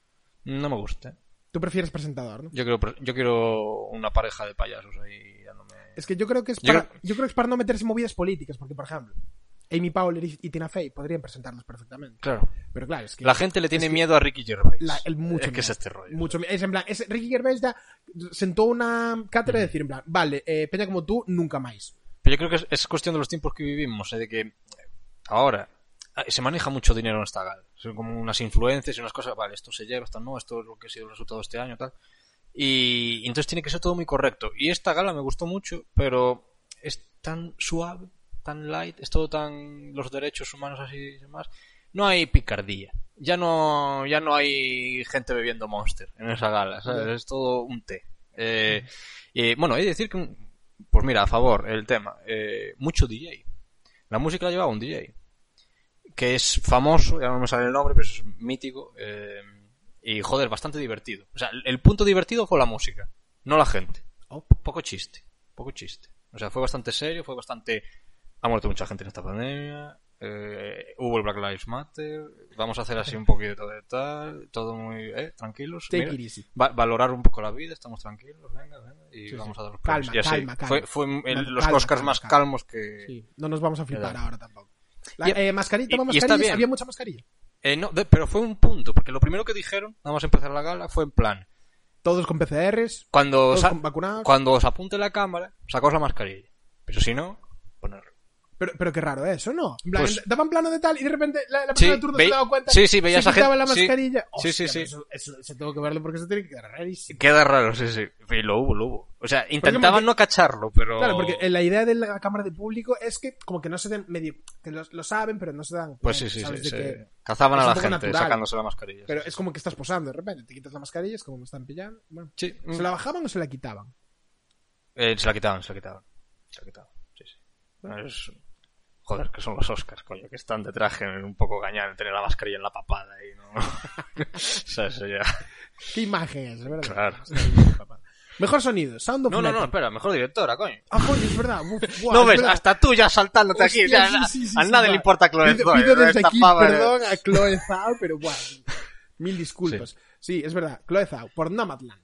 No me gusta. Tú prefieres presentador, ¿no? Yo quiero, yo quiero una pareja de payasos ahí dándome... Es que yo creo que es para, yo creo que es para no meterse en movidas políticas, porque, por ejemplo, Amy Powell y Tina Fey podrían presentarlos perfectamente. Claro. Pero claro, es que... La gente le tiene miedo a Ricky Gervais. la- el mucho es que es miedo. este rollo. Mucho, es en plan, es, Ricky Gervais ya sentó una cátedra de decir, en plan, vale, eh, peña como tú, nunca más. Pero yo creo que es, es cuestión de los tiempos que vivimos, ¿eh? de que ahora eh, se maneja mucho dinero en esta gala. Son como unas influencias y unas cosas, vale, esto se lleva, esto no, esto es lo que ha sido el resultado este año, tal. Y, y entonces tiene que ser todo muy correcto. Y esta gala me gustó mucho, pero es tan suave, tan light, es todo tan los derechos humanos así y demás. No hay picardía. Ya no, ya no hay gente bebiendo Monster en esa gala, ¿sabes? Es todo un té. Eh, y, bueno, hay que decir que, pues mira, a favor, el tema, eh, mucho DJ. La música la llevaba un DJ, que es famoso, ya no me sale el nombre, pero es mítico, eh, y joder, bastante divertido. O sea, el punto divertido fue la música, no la gente. Oh. Poco chiste, poco chiste. O sea, fue bastante serio, fue bastante... Ha muerto mucha gente en esta pandemia, eh, hubo el Black Lives Matter, vamos a hacer así un poquito de tal, todo muy... Eh, tranquilos. Take mira. it easy. Va- valorar un poco la vida, estamos tranquilos, venga, venga, y Sí, vamos sí. a dar los Calma, premios. Y así. calma, calma. Fue, fue el- los calma, Oscars más calmos que... Sí, no nos vamos a flipar ahora tampoco. La, Y- eh, mascarilla, y- está había mucha mascarilla. Eh, no, de- pero fue un punto, porque lo primero que dijeron, nada más empezar la gala, fue en plan, Todos con PCRs, cuando, todos con vacunados. cuando os apunte la cámara, sacaos la mascarilla. Pero si no, ponerlo. Pero, pero qué raro eso, ¿no? En plan, Pues- daban plano de tal y de repente la, la Sí, persona de turno ve- se daba cuenta. sí, sí, veías se a gente- la sí. mascarilla. Sí, sí, Hostia, sí. Eso, eso, eso tengo que verlo porque eso tiene que quedar rarísimo. Queda raro, sí, sí. Y lo hubo, lo hubo. O sea, porque- intentaban no cacharlo, pero... Claro, porque la idea de la cámara de público es que como que no se den medio... que lo, lo saben, pero no se dan Pues cuenta, sí, sí, ¿sabes? sí. Sí. que- Cazaban a la gente natural. sacándose la mascarilla. Pero sí, es como que estás posando de repente, te quitas la mascarilla, es como me están pillando. Bueno, sí. Sí, ¿Se la bajaban o se la quitaban? Eh, se la quitaban, se la quitaban. Se la quitaban, sí, sí. Es- Joder, que son los Oscars, coño, que están de traje un poco gañán, tener la mascarilla en la papada y no... o sea, eso ya... ¿Qué imagen es, verdad? Claro. Mejor sonido, Sound of No, no, no, espera, mejor directora, coño. Ah, coño, es verdad. Uf, guau, no es ves, verdad. hasta tú ya saltándote aquí. Hostia, o sea, sí, sí, sí, a nadie le importa Chloe Pido, aquí pava de- perdón a Chloe Zhao, pero bueno, mil disculpas. Sí. es verdad, Chloe Zhao, por Nomadland.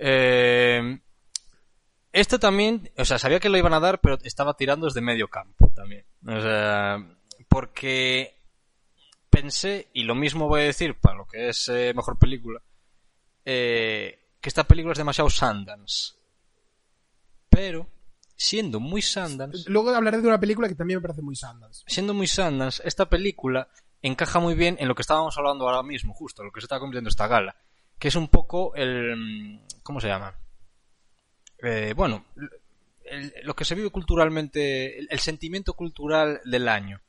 Eh, este también, o sea, sabía que lo iban a dar, pero estaba tirando desde medio campo también. O sea, porque pensé, y lo mismo voy a decir para lo que es eh, mejor película, eh, que esta película es demasiado Sundance. Pero, siendo muy Sundance, Luego hablaré de una película que también me parece muy Sundance. siendo muy Sundance, esta película encaja muy bien en lo que estábamos hablando ahora mismo, justo, lo que se está convirtiendo esta gala, que es un poco el... ¿cómo se llama? Eh, bueno, el- lo que se vive culturalmente, el, el sentimiento cultural del año.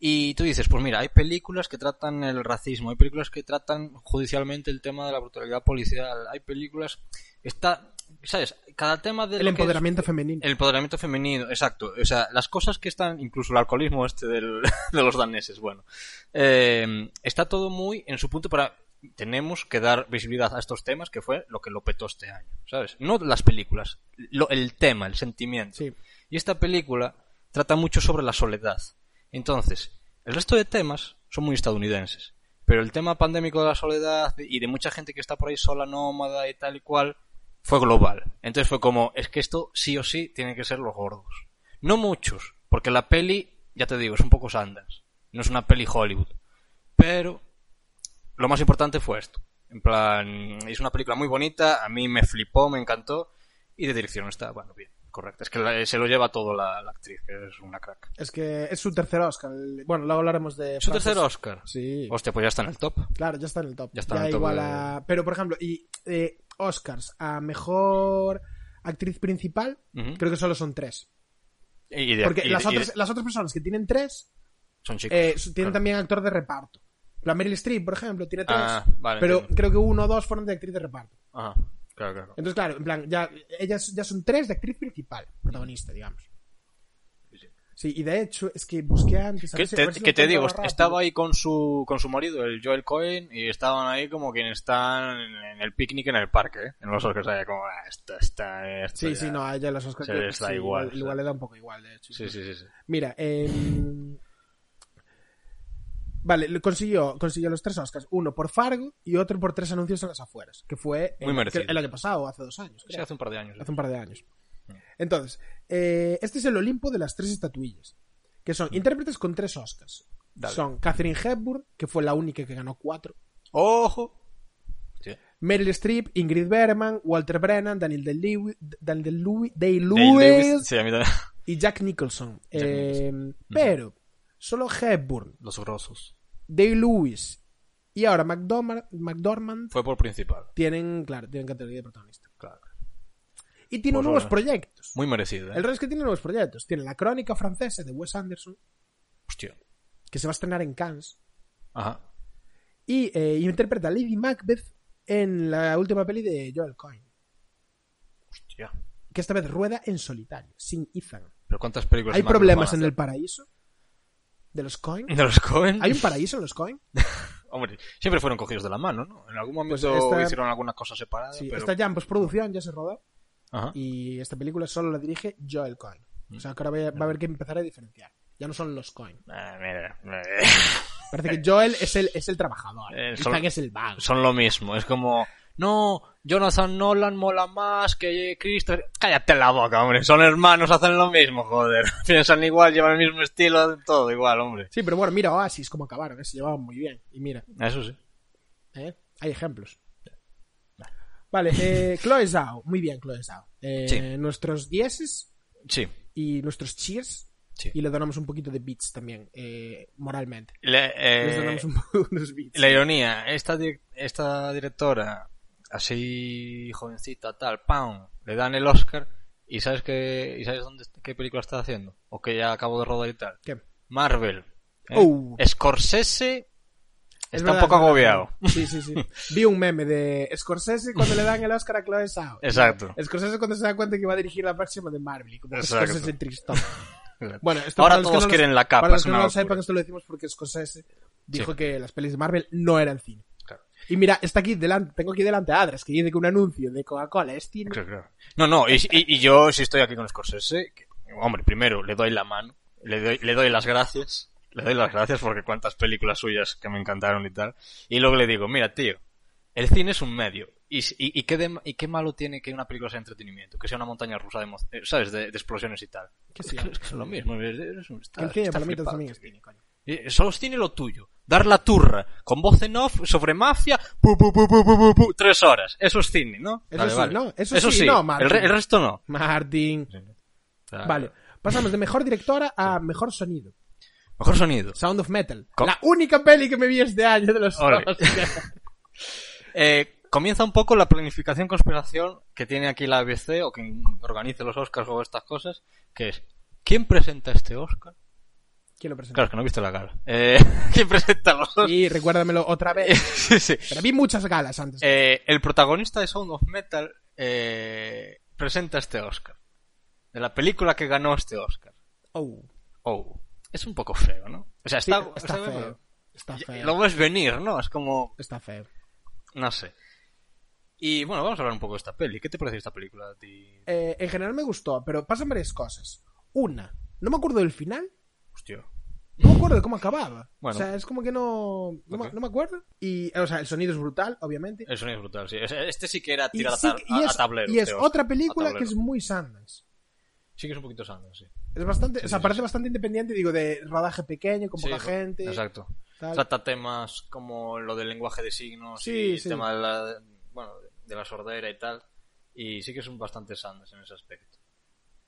Y tú dices, pues mira, hay películas que tratan el racismo, hay películas que tratan judicialmente el tema de la brutalidad policial, hay películas... Está, ¿sabes? Cada tema de... El lo que es- empoderamiento femenino. el empoderamiento femenino, exacto. O sea, las cosas que están, incluso el alcoholismo este del- de los daneses, bueno. Eh, está todo muy en su punto para... Tenemos que dar visibilidad a estos temas, que fue lo que lo petó este año, ¿sabes? No las películas, lo- el tema, el sentimiento. Sí. Y esta película trata mucho sobre la soledad. Entonces, el resto de temas son muy estadounidenses. Pero el tema pandémico de la soledad y de mucha gente que está por ahí sola, nómada y tal y cual, fue global. Entonces fue como, es que esto sí o sí tiene que ser los gordos. No muchos, porque la peli, ya te digo, es un poco Sundance. No es una peli Hollywood. Pero lo más importante fue esto. En plan, es una película muy bonita, a mí me flipó, me encantó, y de dirección está, bueno, bien, correcto. Es que la- se lo lleva todo la, la actriz, que es una crack. Es que es su tercer Oscar. Bueno, luego hablaremos de. ¿Su tercer Oscar? Sí. Hostia, pues ya está en el top. Claro, ya está en el top. Ya está en el top igual de- a- Pero, por ejemplo, y eh, Oscars a mejor actriz principal, creo que solo son tres. Y de- Porque y- las, y- otras, las otras personas que tienen tres son chicos. eh, tienen claro. también actor de reparto. La Meryl Streep, por ejemplo, tiene tres. Ah, vale, pero entiendo. creo que uno o dos fueron de actriz de reparto. Ajá, claro, claro. Entonces, claro, en plan, ya, ellas ya son tres de actriz principal, protagonista, digamos. Sí, y de hecho, es que busqué antes. Que te, ver si lo que te digo, estaba ahí con su, con su marido, el Joel Cohen, y estaban ahí como quienes están en, el picnic en el parque, ¿eh? En los Oscars, ahí como, ah, esto está, esto Sí, ya". sí, no, a ella los Oscars. Se les da sí, igual, Igual, o sea. igual le da un poco igual, de hecho. Sí, sí, sí, sí. Mira, em, Vale, consiguió, consiguió los tres Oscars. Uno por Fargo y otro por tres anuncios en las afueras. Que fue Muy el, merecido. que- el año pasado, hace dos años. Sí, creo. hace un par de años. ¿eh? hace un par de años. Entonces, eh, este es el Olimpo de las tres estatuillas. Que son intérpretes con tres Oscars. Dale. Son Catherine Hepburn, que fue la única que ganó cuatro. ¡Ojo! Sí. Meryl Streep, Ingrid Bergman, Walter Brennan, Daniel Day-Lewis, Daniel Day-Lewis, Day-Lewis, Sí, a mí también. y Jack Nicholson. Jack Eh, Nicholson. Pero, solo Hepburn, Los grosos. Day-Lewis y ahora McDormand, McDormand Fue por principal. tienen, claro, tienen categoría de protagonista. Claro. Y tienen Pues nuevos proyectos. Muy merecido, ¿eh? El resto es que tiene nuevos proyectos. Tiene la crónica francesa de Wes Anderson, Hostia. que se va a estrenar en Cannes. Ajá. Y eh, interpreta a Lady Macbeth en la última peli de Joel Coyne. Hostia. Que esta vez rueda en solitario, sin Ethan. ¿Pero cuántas películas ¿Hay problemas en el paraíso? ¿De los hacer? ¿De los Cohen? ¿Hay un paraíso en los Coyne? Hombre, siempre fueron cogidos de la mano, ¿no? En algún momento Pues esta- hicieron alguna cosa separada, Sí, pero... está ya en postproducción, ya se rodó. Ajá. Y esta película solo la dirige Joel Coyne. O sea que ahora va a- haber que empezar a diferenciar. Ya no son los Coyne. Ah, mira, Parece que Joel es el, es el trabajador. Eh, es el vago. son lo mismo. Es como, no, Jonathan Nolan mola más que Christopher. Cállate la boca, hombre. Son hermanos, hacen lo mismo, joder. Piensan igual, llevan el mismo estilo, todo igual, hombre. Sí, pero bueno, mira Oasis cómo acabaron, ¿eh? se llevaban muy bien. Y mira, Eso sí. ¿eh? hay ejemplos. Vale, eh, Chloe Zhao. Muy bien, Chloe Zhao. Eh, Sí. Nuestros dieces Sí. y nuestros cheers. Sí. Y le donamos un poquito de beats también, eh, moralmente. Le- eh, Les donamos un poco unos beats. la ironía, esta, esta directora, así jovencita, tal, ¡pam! Le dan el Oscar y ¿sabes qué, y sabes dónde, qué película está haciendo? O que ya acabo de rodar y tal. ¿Qué? Marvel. ¿eh? Oh. Scorsese Es está verdad, un poco agobiado. Sí, sí, sí. Vi un meme de Scorsese cuando le dan el Oscar a Chloe Zhao. Exacto. Scorsese cuando se da cuenta que va a dirigir la próxima de Marvel. Y como Exacto. Scorsese tristón. Bueno, esto Ahora los que todos no quieren la capa, Para los que no lo sepan, esto lo decimos porque Scorsese dijo Sí. que las pelis de Marvel no eran cine. Y mira, está aquí delante, tengo aquí delante a Adras que dice que un anuncio de Coca-Cola es cine. Claro, claro. No, no, y, y- y yo si estoy aquí con Scorsese, que, hombre, primero le doy la mano, le doy, le doy las gracias, le doy las gracias porque cuántas películas suyas que me encantaron y tal, y luego le digo, mira tío, el cine es un medio, y, y, y, qué, de- y qué malo tiene que una película sea entretenimiento, que sea una montaña rusa de, eh, ¿sabes? De, de explosiones y tal. Es que, es que es lo mismo, es- es- está- el cine, está para mí, también es cine, coño. Solo es cine lo tuyo. Dar la turra con voz en off sobre mafia, pu, pu, pu, tres horas. Eso es cine, ¿no? Eso sí, no, eso sí, no, Martín. el, re- el resto no. Martin. Ah, Vale, pasamos de mejor directora a mejor sonido. Mejor sonido. Sound of Metal. La única peli que me vi este año de los. Eh, comienza un poco la planificación conspiración que tiene aquí la ABC o quien organice los Oscars o estas cosas, que es ¿quién presenta este Oscar? ¿Quién lo presenta? Claro, es que no viste la cara. Eh, ¿Quién presenta los Oscars? Y recuérdamelo otra vez. sí, sí. Pero vi muchas galas antes. Eh, el protagonista de Sound of Metal eh, presenta este Oscar. De la película que ganó este Oscar. Oh, Oh, es un poco feo, ¿no? O sea, sí, está- feo. Está feo. Lo ves venir, ¿no? Es como, Está feo. no sé. Y bueno, vamos a hablar un poco de esta peli. ¿Qué te parece esta película a ti? Eh, en general me gustó, pero pasan varias cosas. Una, no me acuerdo del final. No me acuerdo de cómo acababa. Bueno. O sea, es como que no, no, me, Ok. no me acuerdo. Y, o sea, el sonido es brutal, obviamente. El sonido es brutal, sí. Es- Este sí que era tirar a, y es, a tablero. y es otra película que es muy Sundance. Sí que es un poquito sano, sí. Es bastante, Sí, o sea, sí, parece bastante independiente, digo, de rodaje pequeño, con poca gente. Exacto. tal. Trata temas como lo del lenguaje de signos Sí, y el tema de la, bueno, de la sordera y tal. Y sí que son bastante sanas en ese aspecto.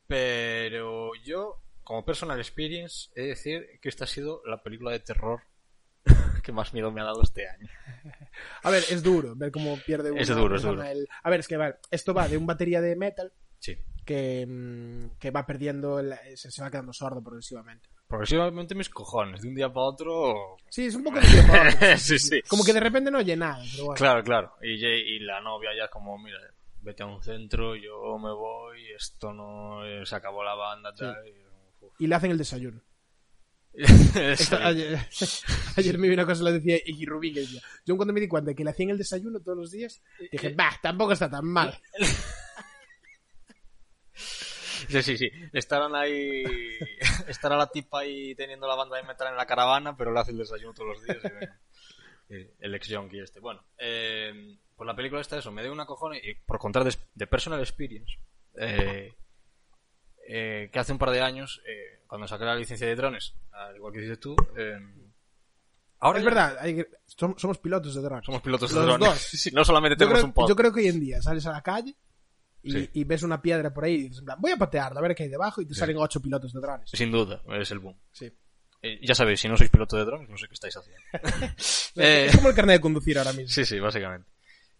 Pero yo, como personal experience, he de decir que esta ha sido la película de terror que más miedo me ha dado este año. A ver, es duro ver cómo pierde una Es duro, es duro. el- A ver, es que vale, esto va de un batería de metal Sí. que, mm, que va perdiendo, el- se, va quedando sordo progresivamente. Progresivamente mis cojones, de un día para otro. Sí, es un poco de videojuego. sí, sí. Como que de repente no oye nada, pero bueno. Claro, claro. Y, y la novia ya como, mira, vete a un centro, yo me voy, esto no, eh, se acabó la banda, tal. y, y le hacen el desayuno. Ayer, ayer me vi una cosa, lo decía Iggy Rubin, yo cuando me di cuenta de que le hacían el desayuno todos los días, dije, bah, tampoco está tan mal. Sí, sí, sí. Estarán ahí. Estará la tipa ahí teniendo la banda de metal en la caravana, pero le hace el desayuno todos los días. y. Eh, El ex junkie este. Bueno, eh, pues la película está eso. Me dio una cojones. Y por contar de, de personal experience, eh, eh, que hace un par de años, eh, cuando saqué la licencia de drones, al igual que dices tú, eh, ahora es ya verdad, hay somos pilotos de drones. somos pilotos de Los drones. dos. Sí, no solamente yo, tenemos creo, un pod. yo creo que hoy en día sales a la calle y, Sí. y ves una piedra por ahí y dices, en plan, voy a patearla, a ver qué hay debajo, y te salen ocho pilotos de drones. Sin duda, es el boom. Sí. Eh, ya sabéis, si no sois piloto de drones, no sé qué estáis haciendo. Eh, Es como el carnet de conducir ahora mismo. Sí, sí, básicamente.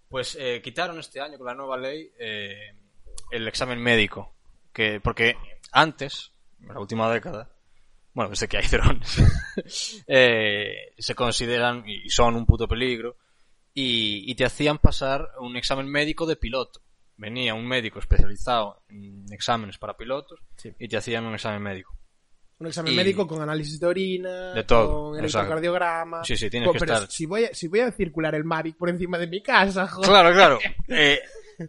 Pues eh, quitaron este año con la nueva ley eh, el examen médico. Que, porque antes, en la última década, bueno, desde que hay drones, eh, se consideran y son un puto peligro y, y te hacían pasar un examen médico de piloto. Venía un médico especializado en exámenes para pilotos Sí. y te hacían un examen médico. Un examen Y- médico con análisis de orina, De todo, con electrocardiograma. Sí, sí, tienes Co- que pero estar- Si voy, a, si voy a circular el Mavic por encima de mi casa, joder, Claro, claro. Eh,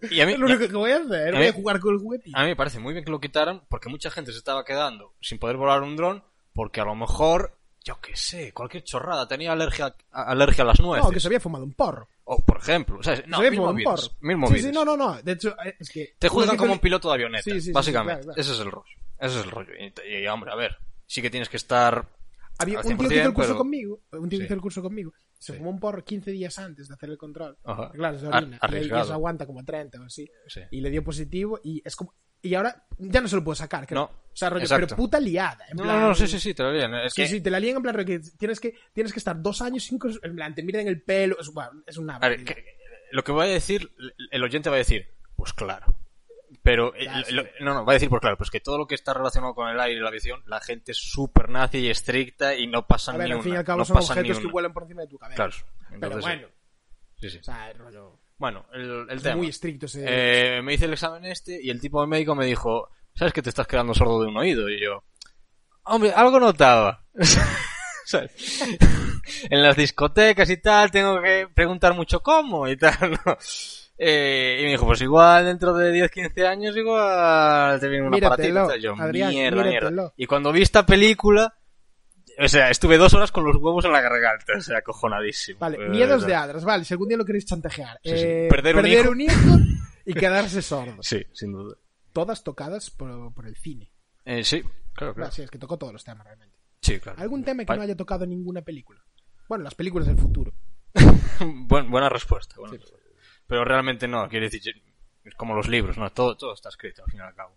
y a mí, es lo único que voy a hacer. a Voy mí- a jugar con el juguetito. A mí me parece muy bien que lo quitaran porque mucha gente se estaba quedando sin poder volar un dron porque a lo mejor, yo qué sé, cualquier chorrada, tenía alergia a, alergia a las nueces. No, que se había fumado un porro. O, por ejemplo, ¿sabes? No, se había mil fumado un movidas, porro. mil sí, sí, no, no, no. De hecho, eh, es que... Te juzgan como un piloto de avioneta, Sí, sí, sí, básicamente. claro, claro. Ese es el rollo. Ese es el rollo. Y, y, hombre, a ver, sí que tienes que estar... Había un tío que 100%, hizo el curso pero- conmigo, un tío que hizo el curso conmigo, se Sí. fumó un porro 15 días antes de hacer el control. Ajá. Claro, es de Ar- orina. y, y eso aguanta como 30 o así. Sí. Y le dio positivo y es como... Y ahora ya no se lo puedo sacar, creo. No, O sea, rollo, pero puta liada. En No, plan, no, no, sí, sí, sí, te lo dirían. Es Sí, que, sí, te la lían en plan rollo que tienes que, tienes que estar dos años sin... cos- En plan, te miran el pelo, es, bueno, es una... a ver, que- lo que voy a decir, el oyente va a decir, pues claro. Pero, eh, lo- no, no, va a decir, pues claro, pues que todo lo que está relacionado con el aire y la aviación, la gente es súper nazi y estricta y no pasa A ver, ni al una. fin y al cabo no son objetos que una. vuelan por encima de tu cabeza. Claro. Pero Entonces, bueno, sí, sí. o sea, el rollo... Bueno, el, el Es tema. muy estricto ese... Eh, me hice el examen este y el tipo de médico me dijo, ¿sabes que te estás quedando sordo de un oído? Y yo, hombre, algo notaba. ¿Sabes? en las discotecas y tal tengo que preguntar mucho cómo y tal, ¿no? Eh, y me dijo, pues igual dentro de 10, 15 años igual te viene un Míratelo, aparatito. Yo, Adrián, mierda, míratelo. mierda. Y cuando vi esta película, o sea, estuve dos horas con los huevos en la garganta, o sea, acojonadísimo. Vale, Eh, miedos de adras, vale, si algún día lo queréis chantajear. Sí, sí. Eh, Perder un hijo. hijo y quedarse sordo. Sí, sin duda. Todas tocadas por, por el cine. Eh, sí, claro, Claro, sí, es que tocó todos los temas realmente. Sí, claro. ¿Algún tema que Vale. no haya tocado en ninguna película? Bueno, las películas del futuro. Buen- buena respuesta. buena respuesta. Pero realmente no, quiere decir, es como los libros, no, todo, todo está escrito al fin y al cabo.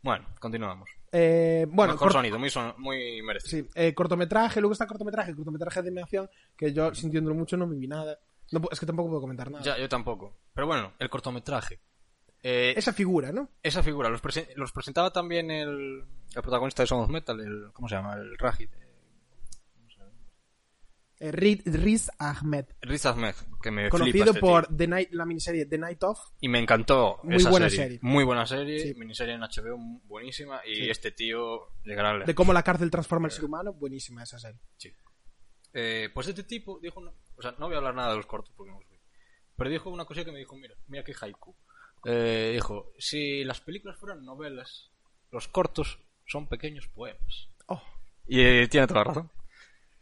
Bueno, continuamos. Eh, bueno, Mejor sonido, muy, son- muy merecido. sí, eh, cortometraje, luego está cortometraje, cortometraje de animación, que yo sintiéndolo mucho no me vi nada. No es que tampoco puedo comentar nada. Ya, yo tampoco. Pero bueno, el cortometraje. Eh, Esa figura, ¿no? esa figura, los, presen- los presentaba también el, el protagonista de Song of Metal, el, ¿cómo se llama? El Rajid. Riz Ahmed, Riz Ahmed, que me flipa conocido este por tío. The Night, la miniserie The Night Of. Y me encantó Muy esa buena serie. serie. Muy buena serie, Sí. miniserie en HBO buenísima y Sí. este tío llegará a De cómo la cárcel transforma al ser humano, buenísima esa serie. Sí. Eh, pues este tipo dijo, una- o sea, no voy a hablar nada de los cortos porque no los vi, pero dijo una cosa que me dijo, mira, mira qué haiku. Eh, dijo, si las películas fueran novelas, los cortos son pequeños poemas. Oh, Y eh, tiene toda la razón.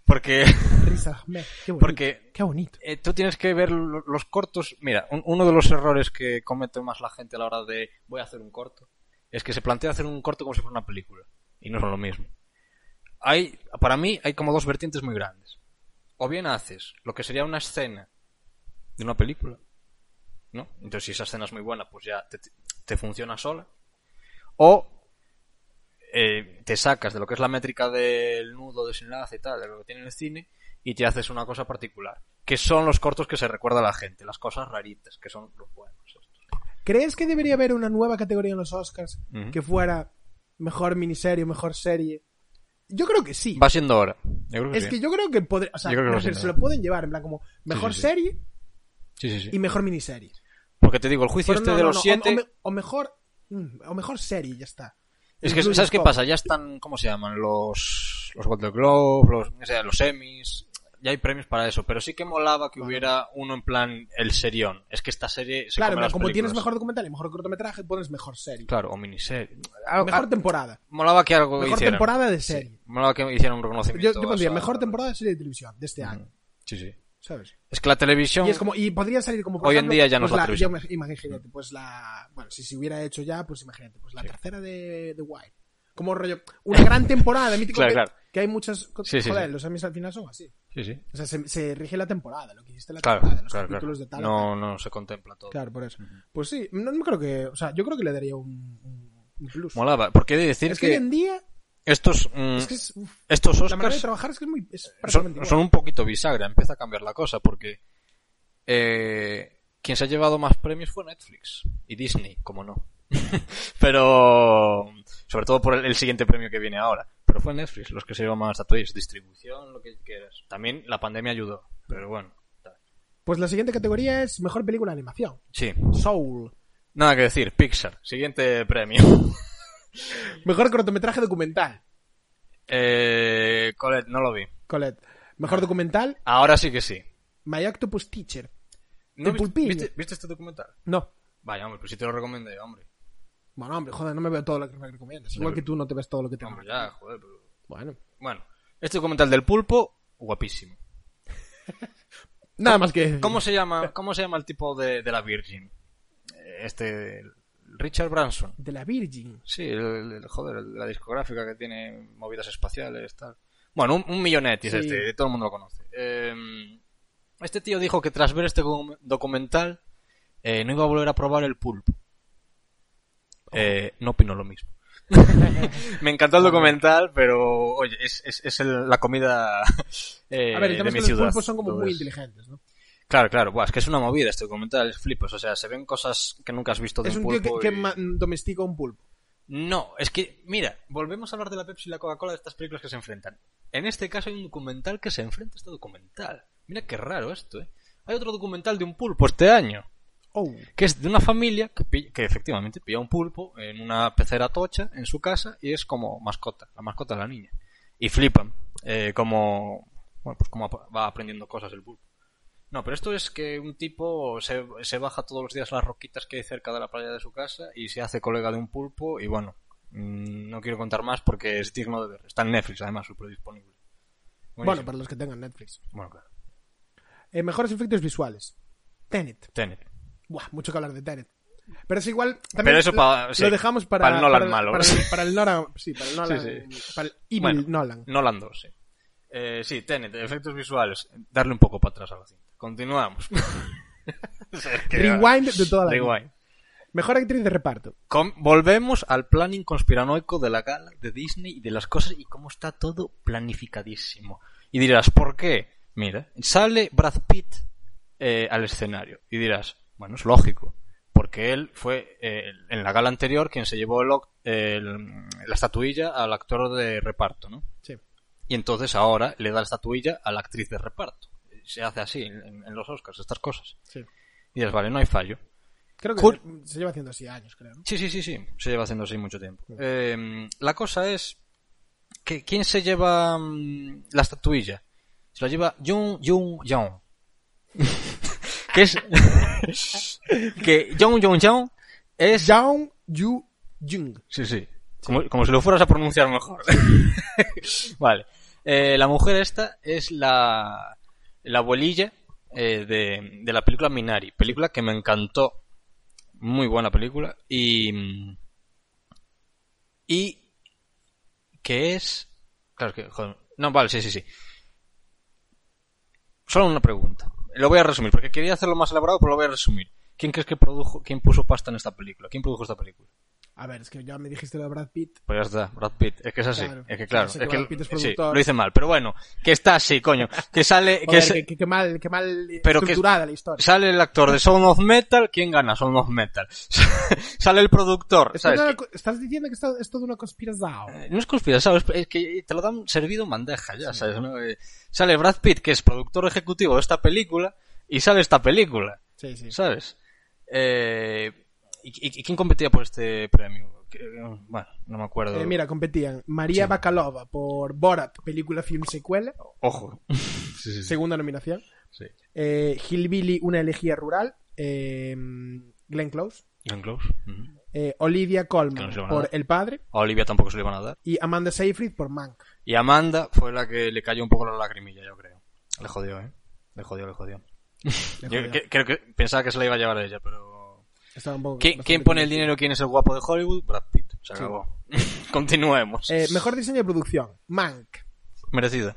Porque, qué bonito. porque Qué bonito. eh, tú tienes que ver lo- los cortos. Mira, un- uno de los errores que comete más la gente a la hora de voy a hacer un corto es que se plantea hacer un corto como si fuera una película. Y no son lo mismo. Hay, para mí, hay como dos vertientes muy grandes. O bien haces lo que sería una escena de una película, ¿no? Entonces, si esa escena es muy buena, pues ya te, te funciona sola. O eh, te sacas de lo que es la métrica del nudo, desenlace y tal, de lo que tiene el cine, y te haces una cosa particular. Que son los cortos que se recuerda a la gente, las cosas raritas, que son los buenos. estos. ¿Crees que debería haber una nueva categoría en los Oscars que fuera mejor miniserie o mejor serie? Yo creo que sí. Va siendo hora. Yo creo que es sí. que yo creo que podría, o sea, Yo creo que se lo pueden llevar en plan como mejor sí, sí. serie y mejor miniserie. Porque te digo, el juicio Pero este no, de no, los no, siete... O, me- o mejor mm, o mejor serie, ya está. Es que, ¿sabes qué pasa? Ya están, ¿cómo se llaman? Los, los Golden Globe, los, o sea, los Emmys. Ya hay premios para eso, pero sí que molaba que hubiera uno en plan el serión. Es que esta serie se Claro, come mira, las como tienes mejor documental y mejor cortometraje, pones mejor serie. Claro, o miniserie. Algo- Mejor ah, temporada. molaba que algo Mejor hicieran. temporada de serie. molaba que hicieran un Yo, reconocimiento. yo pondría mejor temporada de serie de televisión de este año. Sí, sí. ¿Sabes? Es que la televisión... Y es como, y podría salir como por Hoy en día ya no pues es la la, televisión. yo imagínate, pues la, bueno, si se hubiera hecho ya, pues imagínate, pues la Sí. tercera de The Wire. Como rollo, una gran temporada, mítico Claro, que, claro. que hay muchas, Sí, sí, joder, sí. los Emmys al final son así. Sí, sí. O sea, se, se rige la temporada, lo que hiciste la Claro, temporada, los claro, capítulos de tal. No, no se contempla todo. Claro, por eso. Pues sí, no, no creo que, o sea, yo creo que le daría un, un, plus. Molaba, porque he de decir es que, hoy que en día, estos, mm, es que es, uf, estos la manera de Oscars trabajar es que es muy, es son, un poquito bisagra, empieza a cambiar la cosa, porque eh, quien se ha llevado más premios fue Netflix y Disney, como no. Pero, sobre todo por el, el siguiente premio que viene ahora. Pero fue Netflix los que se llevan más estatuillas, distribución, lo que quieras. También la pandemia ayudó, pero bueno. tal. Pues la siguiente categoría es mejor película de animación. Sí, Soul. nada que decir, Pixar, siguiente premio. Mejor cortometraje documental. Eh, Colette, no lo vi. Colette. Mejor documental, Ahora sí que sí. My Octopus Teacher. ¿No El viste, viste- viste este documental? No. Vaya, hombre, pues sí te lo recomendé, hombre. Bueno, hombre, joder, no me veo todo lo que me recomiendas. Igual que tú no te ves todo lo que te Hombre, ya, joder, pero... Bueno. Bueno, este documental del pulpo, guapísimo. Nada más que... ¿Cómo se llama, cómo se llama el tipo de, de la Virgin? Eh, Este, Richard Branson. De la Virgin. Sí, el, el- joder, la discográfica que tiene movidas espaciales, tal. Bueno, un, un millonetis Sí. este, todo el mundo lo conoce. Eh, este tío dijo que tras ver este docu- documental eh, no iba a volver a probar el pulpo. Eh, no opino lo mismo. Me encantó el documental, pero oye, es, es, es el- la comida eh, A ver, el de mi que los ciudad. pulpos son como muy inteligentes, ¿no? Claro, claro, buah, es que es una movida este documental, es flipas, o sea, se ven cosas que nunca has visto de Es un tío que, y- domestica un pulpo. No, es que, mira, volvemos a hablar de la Pepsi y la Coca-Cola de estas películas que se enfrentan. En este caso hay un documental que se enfrenta a este documental. Mira qué raro esto, ¿eh? Hay otro documental de un pulpo este año, Oh. que es de una familia que, que efectivamente pilla un pulpo en una pecera tocha en su casa y es como mascota, la mascota de la niña. Y flipan, eh, como, bueno, pues como va aprendiendo cosas el pulpo. No, pero esto es que un tipo se, se baja todos los días a las roquitas que hay cerca de la playa de su casa y se hace colega de un pulpo y bueno, mm, no quiero contar más porque es digno de ver. Está en Netflix además, súper disponible. Bueno, para los que tengan Netflix. Bueno, claro. Eh, mejores efectos visuales. Tenet. Tenet. Buah, mucho que hablar de Tenet. Pero es igual. También Pero eso lo- pa- lo sí, dejamos para, para el Nolan para, malo. Para el, para el Nolan. Sí, para el Nolan. Sí, Para el Evil Bueno, Nolan. Nolan 2, sí. Eh, sí, Tenet, efectos visuales. Darle un poco para atrás a la cinta. Continuamos. O sea, es que- Rewind de toda la vida. Mejor actriz de reparto. Volvemos al planning conspiranoico de la gala de Disney y de las cosas y cómo está todo planificadísimo. Y dirás, ¿por qué? Mira, sale Brad Pitt eh, al escenario y dirás, bueno, es lógico, porque él fue eh, en la gala anterior quien se llevó el- la estatuilla al actor de reparto, ¿no? Sí. Y entonces ahora le da la estatuilla a la actriz de reparto. Se hace así en, en los Oscars, estas cosas. sí. Y dices, vale, no hay fallo. Creo que se lleva haciendo así años, creo. ¿no? Sí, sí, sí, sí. Se lleva haciendo así mucho tiempo. Eh, la cosa es que ¿quién se lleva mm, la estatuilla? Se la lleva Jung Jung Jung. que es que Jung Jung Jung es Jang Yu Jung. Sí, sí. Como, como si lo fueras a pronunciar mejor. vale. Eh, la mujer esta es la, la abuelilla eh, de, de la película Minari. Película que me encantó. Muy buena película. Y. Y. Que es. Claro que. joder, no, vale, sí, sí, sí. Solo una pregunta. Lo voy a resumir, porque quería hacerlo más elaborado, pero lo voy a resumir. ¿Quién crees que produjo, quién puso pasta en esta película? ¿Quién produjo esta película? A ver, es que ya me dijiste lo de Brad Pitt. Pues ya está, Brad Pitt. Es que es así. Claro. Es que claro. Es que Brad Pitt es sí, productor. lo hice mal. Pero bueno, que está así, coño. Que sale, que Joder, que, que- que mal, que mal Pero estructurada la historia. sale el actor de Sound of Metal. ¿Quién gana Sound of Metal? sale el productor. Es ¿sabes? una- estás diciendo que esto es toda una conspiración. No es conspiración. Es que te lo dan servido en bandeja ya, ¿sabes? ¿no? Eh, Sale Brad Pitt, que es productor ejecutivo de esta película, y sale esta película. Sí, sí. ¿Sabes? Eh, ¿y, quién competía por este premio? bueno, no me acuerdo. Eh, mira, competían María Sí. Bakalova por Borat, película, film, secuela, Ojo. sí, sí, sí. segunda nominación. Sí. Eh, Hillbilly, una elegía rural. Eh, Glenn Close. Glenn Close. Eh, Olivia Colman no por. El Padre. A Olivia tampoco se le iban a dar. Y Amanda Seyfried por Mank. Y Amanda fue la que le cayó un poco la lagrimilla, yo creo. Le jodió, ¿eh? Le jodió, le jodió. Le Yo jodió. que- creo que pensaba que se la iba a llevar a ella, pero... Estaba un poco- ¿Quién, pone el dinero? ¿Quién es el guapo de Hollywood? Brad Pitt. Se acabó. Continuemos. Eh, mejor diseño de producción. Mank. Merecida.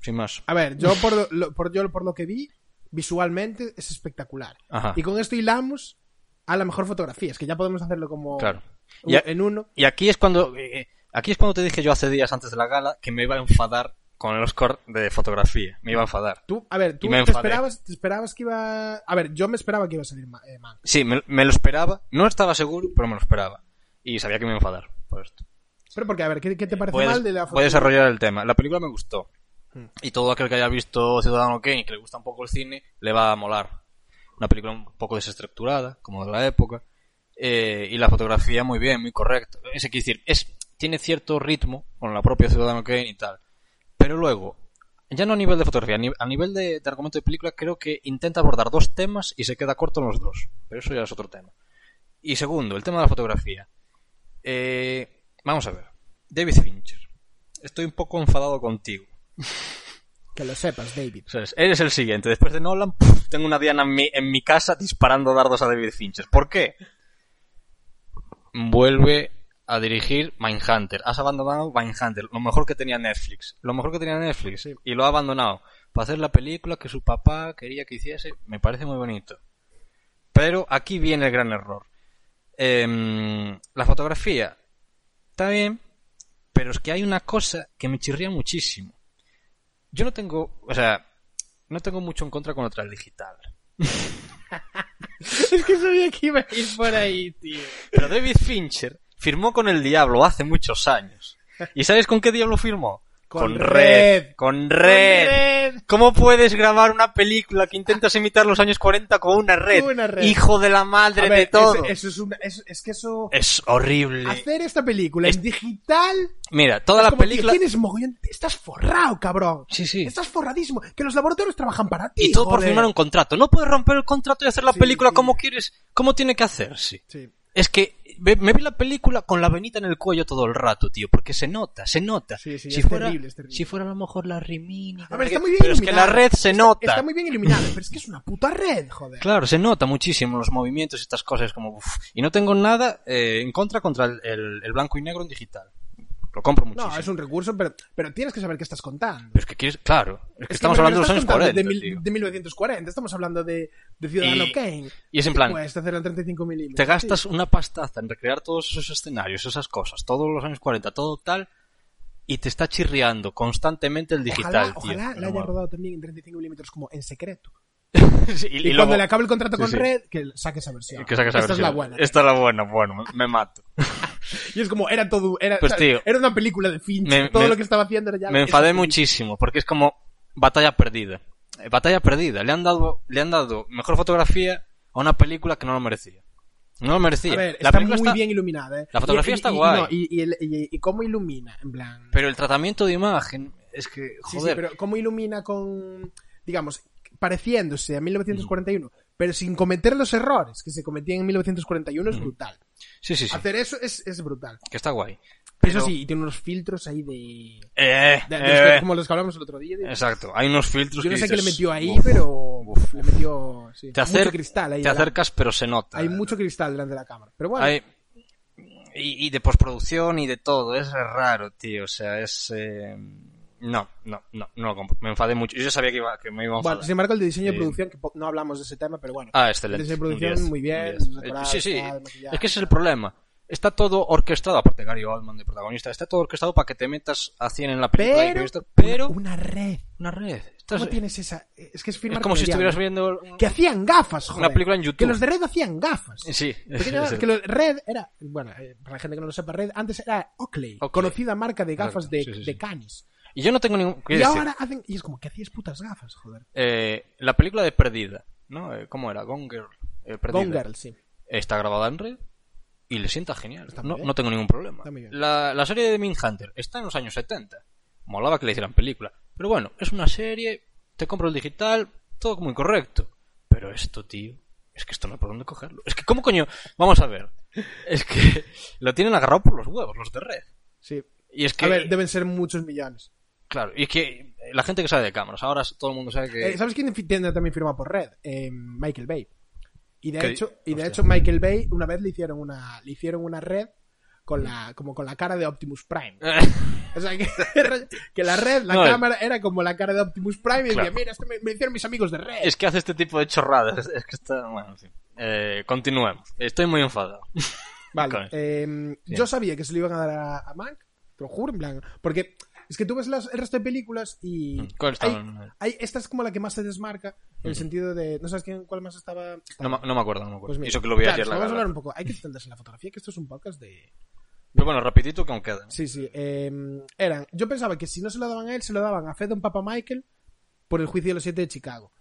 Sin más. A ver, yo por lo, por, yo por lo que vi, visualmente es espectacular. Ajá. Y con esto hilamos a la mejor fotografía. Es que ya podemos hacerlo como Claro. u- Y, a- en uno. y aquí es cuando... eh, aquí es cuando te dije yo hace días antes de la gala que me iba a enfadar con el Oscar de fotografía. Me iba a enfadar. Tú, a ver, tú te esperabas, te esperabas que iba... A ver, yo me esperaba que iba a salir Ma- eh. Sí, me, me lo esperaba. No estaba seguro, pero me lo esperaba. Y sabía que me iba a enfadar por esto. Pero porque, a ver, ¿qué, qué te parece Voy mal de la voy a desarrollar el tema. La película me gustó. Hmm. Y todo aquel que haya visto Ciudadano Kane y que le gusta un poco el cine, le va a molar. Una película un poco desestructurada, como de la época. eh, y la fotografía muy bien, muy correcta. Es decir, es, tiene cierto ritmo con la propia Ciudadano Kane y tal. Pero luego, ya no a nivel de fotografía, a ni- a nivel de, de argumento de película, creo que intenta abordar dos temas y se queda corto en los dos. Pero eso ya es otro tema. Y segundo, el tema de la fotografía. Eh, vamos a ver. David Fincher. Estoy un poco enfadado contigo. Que lo sepas, David. ¿Sabes? Eres el siguiente. Después de Nolan, tengo una diana en mi, en mi casa disparando dardos a David Fincher. ¿Por qué? Vuelve a dirigir Mindhunter. Has abandonado Mindhunter, lo mejor que tenía Netflix. Lo mejor que tenía Netflix. Y lo ha abandonado para hacer la película que su papá quería que hiciese. Me parece muy bonito. Pero aquí viene el gran error. Em, la fotografía está bien, pero es que hay una cosa que me chirría muchísimo. Yo no tengo, o sea, no tengo mucho en contra con otra digital. es que sabía que iba a ir por ahí, tío. Pero David Fincher firmó con el diablo hace muchos años. ¿Y sabes con qué diablo firmó? Con Red. Con Red. Red. ¿Cómo puedes grabar una película que intentas imitar los años 40 con una red? Una red. Hijo de la madre ver, de todo. Eso, eso es, una, eso- es que eso... Es horrible. Hacer esta película Es- en digital... Mira, toda es la como, película... tienes mogollón... Estás forrado, cabrón. Sí, sí. Estás forradísimo. Que los laboratorios trabajan para ti, Y todo por joder. firmar un contrato. No puedes romper el contrato y hacer la Sí, película sí. como quieres, como tiene que hacerse. Sí. Es que me vi la película con la venita en el cuello todo el rato, tío, porque se nota, se nota. Sí, sí, si es fuera, terrible, es terrible. Si fuera a lo mejor la Rimini. A ver, está muy bien Pero es que la iluminada. red se Está- nota. Está muy bien iluminada, pero es que es una puta red, joder. Claro, se nota muchísimo los movimientos y estas cosas como... uf. Y no tengo nada eh, en contra contra el, el- el blanco y negro en digital. Lo compro muchísimo. No, es un recurso, pero, pero tienes que saber qué estás contando. Pero es que quieres... Claro, es que Es estamos que me hablando de los años contando 40, de, mil- de 1940, estamos hablando de, de Ciudadano Y- Kane. y es en plan- Puedes hacer en 35 milímetros. te gastas una pastaza en recrear todos esos escenarios, esas cosas, todos los años 40, todo tal, y te está chirriando constantemente el digital, Ojalá, tío. ojalá la haya rodado también en 35 milímetros como en secreto. Sí, Y, y, cuando luego- le acabe el contrato con sí. Red, que saque esa versión. que saque esa Esta es la buena. Esta es la buena, bueno, me- mato. Y es como, era todo, era, Pues, tío, era una película de Fincher. me- todo me- lo que estaba haciendo era ya... me enfadé muchísimo, porque es como batalla perdida. Eh, Batalla perdida. Le han dado, le han dado mejor fotografía a una película que no lo merecía. No lo merecía. A ver, la está muy está- bien iluminada, ¿eh? La fotografía Y- está guay. no, y, cómo ilumina, en plan... Pero el tratamiento de imagen es que, Sí, sí, joder. pero cómo ilumina con, digamos, pareciéndose a 1941, pero sin cometer los errores que se cometían en 1941 es brutal. sí, sí, sí, Hacer eso es, es brutal. que está guay. Pero- Eso sí, y tiene unos filtros ahí de... Eh, de- de eh, como los que hablamos el otro día. de- Exacto, hay unos filtros yo no sé qué le metió ahí, "Uf". pero uf, le metió sí, Te, acer- mucho cristal ahí. te acercas, pero se nota. Hay mucho cristal delante de la cámara. Pero bueno, Hay- y, y de postproducción y de todo, es raro, tío. O sea, es. eh, No, no, no, no lo compro. Me enfadé mucho. Yo ya sabía que, iba, que me iba a enfadar. bueno, sin embargo, el de diseño de Eh, producción, que no hablamos de ese tema, pero bueno. Ah, El excelente. diseño de Un producción, 10, muy bien. un los 10. decorados, Sí, sí. tal. Es que ese es el problema. Está todo orquestado, aparte Gary Oldman de protagonista, está todo orquestado para que te metas a 100 en la película. y Pero, pero una red. una red. Estás- ¿Cómo tienes esa? Es que es es firmar como con si el estuvieras viendo Que hacían gafas, joder. una película en YouTube. Que los de Red hacían gafas. Sí, es el- que lo- Red era, bueno, eh, para la gente que no lo sepa, Red antes era Oakley, Oakley. conocida marca de gafas de, sí, sí, de. Canis. Y yo no tengo ningún. Y decir, ahora hacen, y es como que hacías putas gafas, joder. eh, la película de Perdida, ¿no? Eh, ¿Cómo era? Gone Girl. eh, Perdida. Gone Girl, sí. ¿Está grabada en red? y le sienta genial. No, no tengo ningún problema. La, la serie de Mindhunter está en los años 70. Molaba que le hicieran película. Pero bueno, es una serie, te compro el digital, todo muy correcto. Pero esto, tío, es que esto no hay por dónde cogerlo. Es que, ¿cómo coño? Vamos a ver. Es que lo tienen agarrado por los huevos, los de red. Sí. Y es que, A ver, deben ser muchos millones. Claro, y es que la gente que sabe de cámaras, ahora todo el mundo sabe que... Eh, ¿Sabes quién también firma por Red? Eh, Michael Bay. Y de ¿Qué? hecho, y de Hostia. hecho Michael Bay una vez le hicieron una le hicieron una red con la como con la cara de Optimus Prime. O sea que, que la red, la No, eh. cámara era como la cara de Optimus Prime y decía, Claro. mira, esto me, me hicieron mis amigos de Red. Es que hace este tipo de chorradas. Es que está. Bueno, en fin. Eh, continuemos. Estoy muy enfadado. Vale. eh, Sí. Yo sabía que se lo iban a dar a, a Mank, te lo juro, en plan, porque es que tú ves las, el resto de películas y ¿Cuál hay, hay- esta es como la que más se desmarca en el sentido de, no sabes quién, cuál más estaba. No, me- no me acuerdo, no me acuerdo. Pues mira, eso que lo vi claro, ayer la vamos a hablar un poco. Hay que extenderse en la fotografía, que esto es un podcast de. Pero bueno, rapidito que aún queda. Sí, sí. eh, eran. Yo pensaba que si no se lo daban a él, se lo daban a Fedon Papa Michael por el juicio de los siete de Chicago.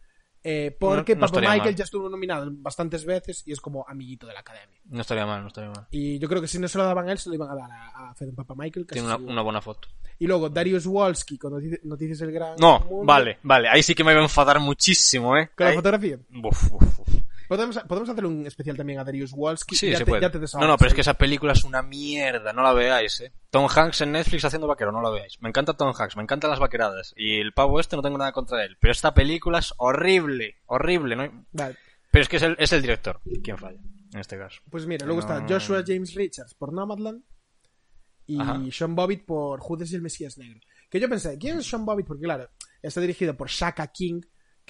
Eh, porque No- no Papa Michael mal. ya estuvo nominado bastantes veces y es como amiguito de la academia. No estaría mal, no estaría mal. Y yo creo que si no se lo daban a él, se lo iban a dar a, a Fedon Papa Michael. Tiene una, buena foto. Y luego Darius Wolski con Noticias, del Gran No, Mundo. vale, vale. Ahí sí que me voy a enfadar muchísimo, ¿eh? Con la fotografía. Uf, uf, uf. Podemos, podemos hacer un especial también a Darius Wolski. Sí, ya se te, puede. ya te no, no, pero es que esa película es una mierda. No la veáis, ¿eh? Tom Hanks en Netflix haciendo vaquero, no la veáis. Me encanta Tom Hanks, me encantan las vaqueradas. Y el pavo este no tengo nada contra él. Pero esta película es horrible, horrible. ¿no? Vale. Pero es que es el, es el director quien falla, en este caso. Pues mira, luego No. está Joshua James Richards por Nomadland y Ajá. Sean Bobbitt por Judas y el Mesías Negro. Que yo pensé, ¿quién es Sean Bobbitt? Porque claro, está dirigido por Shaka King,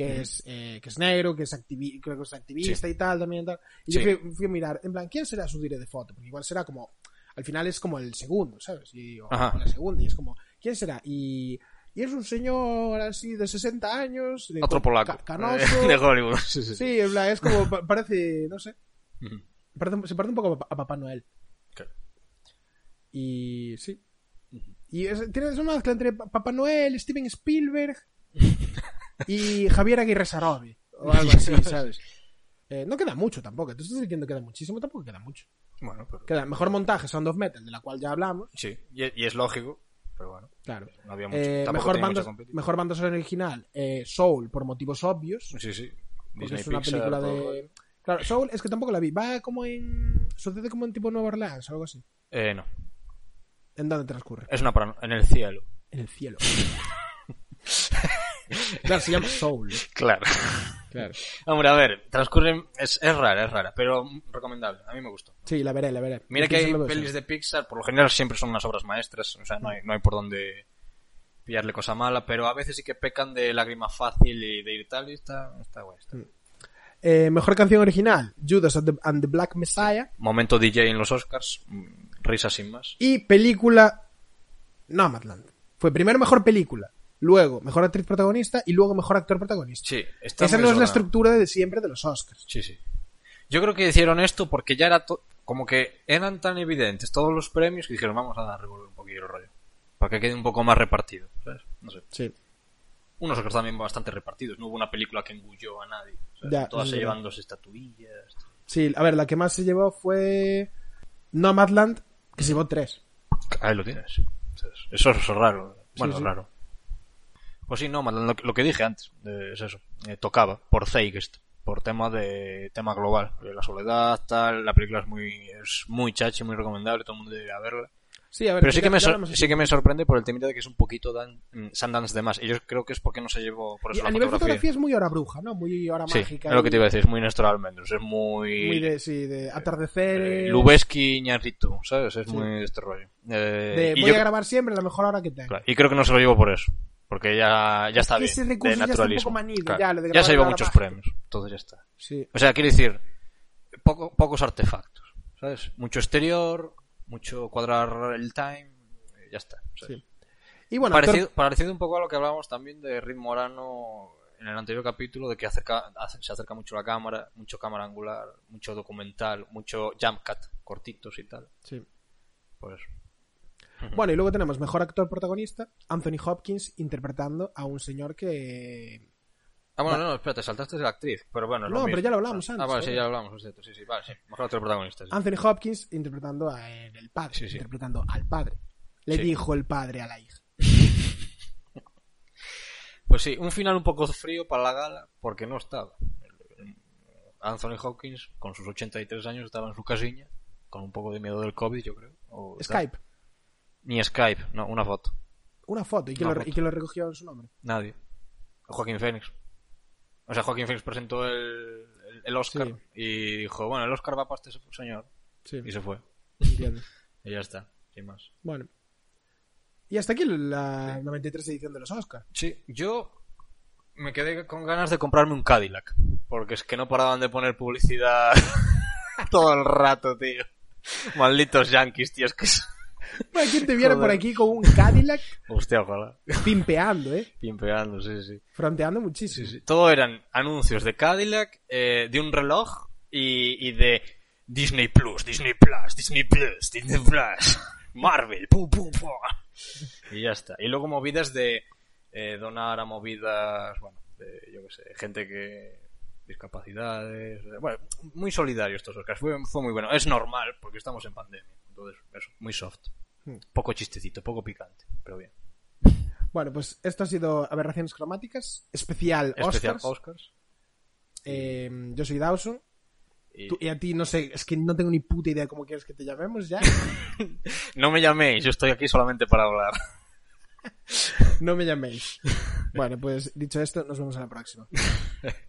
que es eh, que es negro, que es, activi creo que es activista y tal también. Tal. Y yo fui, fui a mirar, en plan, ¿quién será su dire de foto? Porque igual será como, al final es como el segundo, ¿sabes? Y, o, Ajá. o la segunda, y es como, ¿quién será? Y, y es un señor así de 60 años, de- Otro polaco. ca- canoso. De Hollywood. Sí, sí, sí. En plan, es como, pa- parece, no sé, parece- se parece un poco a, Papá- Noel. Y sí. Y es- tiene esa mezcla entre Pa- Papá Noel, Steven Spielberg y Javier Aguirre Sarobi. O algo así, ¿sabes? Eh, no queda mucho tampoco. Tú estás diciendo que queda muchísimo, tampoco queda mucho. Bueno, pero... Queda mejor montaje Sound of Metal, de la cual ya hablamos. Sí, y, es lógico, pero bueno, Claro. no había mucho. Eh, mejor, banda, mejor banda sonora original, eh, Soul, por motivos obvios. Sí, sí. Disney es una Pixar, película todo. de. Claro, Soul es que tampoco la vi. Va como en. Sucede como en tipo Nueva Orleans, algo así. Eh, no. ¿En dónde transcurre? Es una para... en el cielo. En el cielo. claro, se llama Soul. Claro. Claro. Hombre, a ver, transcurre... Es, es rara, es rara, pero recomendable. A mí me gustó. Sí, la veré, la veré. Mira que hay pelis de Pixar, por lo general siempre son unas obras maestras, o sea, no hay, no hay por dónde pillarle cosa mala, pero a veces sí que pecan de lágrima fácil y de ir tal y está, está guay. está. Eh, mejor canción original, Judas and the, and the Black Messiah. Momento DJ en los Oscars, mm, risa sin más. Y película Nomadland. Fue primero mejor película, luego mejor actriz protagonista y luego mejor actor protagonista. Sí, Esa no es la estructura de siempre de los Oscars. Sí, sí. Yo creo que hicieron esto porque ya era como que eran tan evidentes todos los premios que dijeron vamos a revolver un poquillo el rollo. Para que quede un poco más repartido, ¿sabes? No sé. Sí. Unos Oscars también bastante repartidos. No hubo una película que engulló a nadie. Ya, Todas se llevan dos estatuillas. Sí, a ver, la que más se llevó fue Nomadland, que se llevó tres. Ahí lo tienes. Eso es raro. Bueno, sí. raro. Pues sí, no, lo, que- lo que dije antes, eh, es eso. Eh, tocaba, por Zeitgeist, por tema de tema global. Eh, La soledad, tal, la película es muy, es muy chachi, muy recomendable, todo el mundo debería verla. Sí, a ver, Pero sí que, me sí que me sorprende por el temita de que es un poquito dan, mm, Sundance de más. Y yo creo que es porque no se llevó por Y eso a la nivel fotografía. fotografía es muy hora bruja, ¿no? Muy hora Sí, mágica. es lo que te iba a decir, es muy Néstor Almendros, es muy... Muy de, sí, de atardeceres. eh, Lubeski Iñárritu, ¿sabes? Es Sí. muy de este rollo. Eh, de y voy yo- a grabar siempre la mejor hora que tengo. Claro, y creo que no se lo llevo por eso. Porque ya, ya está bien. ese de recurso ya está un naturalismo. poco manido, Claro, ya, lo de ya se lleva muchos mágica. premios. Entonces ya está. Sí. O sea, quiere decir, poco- pocos artefactos. ¿Sabes? Mucho exterior, mucho cuadrar el time. Ya está. Sí. Y bueno, actor- parecido, parecido un poco a lo que hablábamos también de Rick Morano en el anterior capítulo, de que acerca, se acerca mucho la cámara, mucho cámara angular, mucho documental, mucho jump cut, cortitos y tal. sí. Pues Bueno, y luego tenemos mejor actor protagonista, Anthony Hopkins interpretando a un señor que Ah, bueno, no, espérate, saltaste de la actriz. Pero bueno, es lo No, pero ya lo hablamos Ah, antes, Ah, vale, sí, ¿eh? ya lo hablamos, es cierto. Sí, sí, vale, sí. Mejor otro protagonista. sí. Anthony Hopkins interpretando a el padre, Sí, sí. interpretando al padre. Le dijo el padre a la hija. Pues sí, un final un poco frío para la gala, porque no estaba. Anthony Hopkins, con sus 83 años, estaba en su casilla, con un poco de miedo del COVID, yo creo. o tal. Ni Skype, no, una foto. una foto. ¿Y quién, lo. ¿y quién lo recogió en su nombre? Nadie. Joaquín Phoenix. O sea, Joaquín Phoenix presentó el, el, el Oscar Sí. y dijo, bueno, el Oscar va para este señor. Sí, Y se fue. entiendo. Y ya está, sin más. Bueno. Y hasta aquí la 93 edición de los Oscars. Sí, yo me quedé con ganas de comprarme un Cadillac. Porque es que no paraban de poner publicidad todo el rato, tío. Malditos yankees, tío, es que Bueno, ¿quién te viera por aquí con un Cadillac Hostia, ojalá. pimpeando, eh? Pimpeando, sí, sí. Fronteando muchísimo. Sí, sí. Todo eran anuncios de Cadillac, eh, de un reloj y, y de Disney Plus, Disney Plus, Disney Plus, Disney Plus, Marvel, pum, pum, pum. Y ya está. Y luego movidas de eh, donar a movidas, bueno, de, yo qué sé, gente que discapacidades, eh, bueno, muy solidario estos Oscars. Fue, fue muy bueno. Es normal porque estamos en pandemia, entonces eso, muy soft. Hmm. Poco chistecito, poco picante, pero bien. Bueno, pues esto ha sido Aberraciones Cromáticas, especial, Especial Oscars. Oscars. Eh, yo soy Dawson. Y Tú- y a ti, no sé, es que no tengo ni puta idea de cómo quieres que te llamemos ya. no me llaméis, yo estoy aquí solamente para hablar. No me llaméis. Bueno, pues dicho esto, nos vemos a la próxima.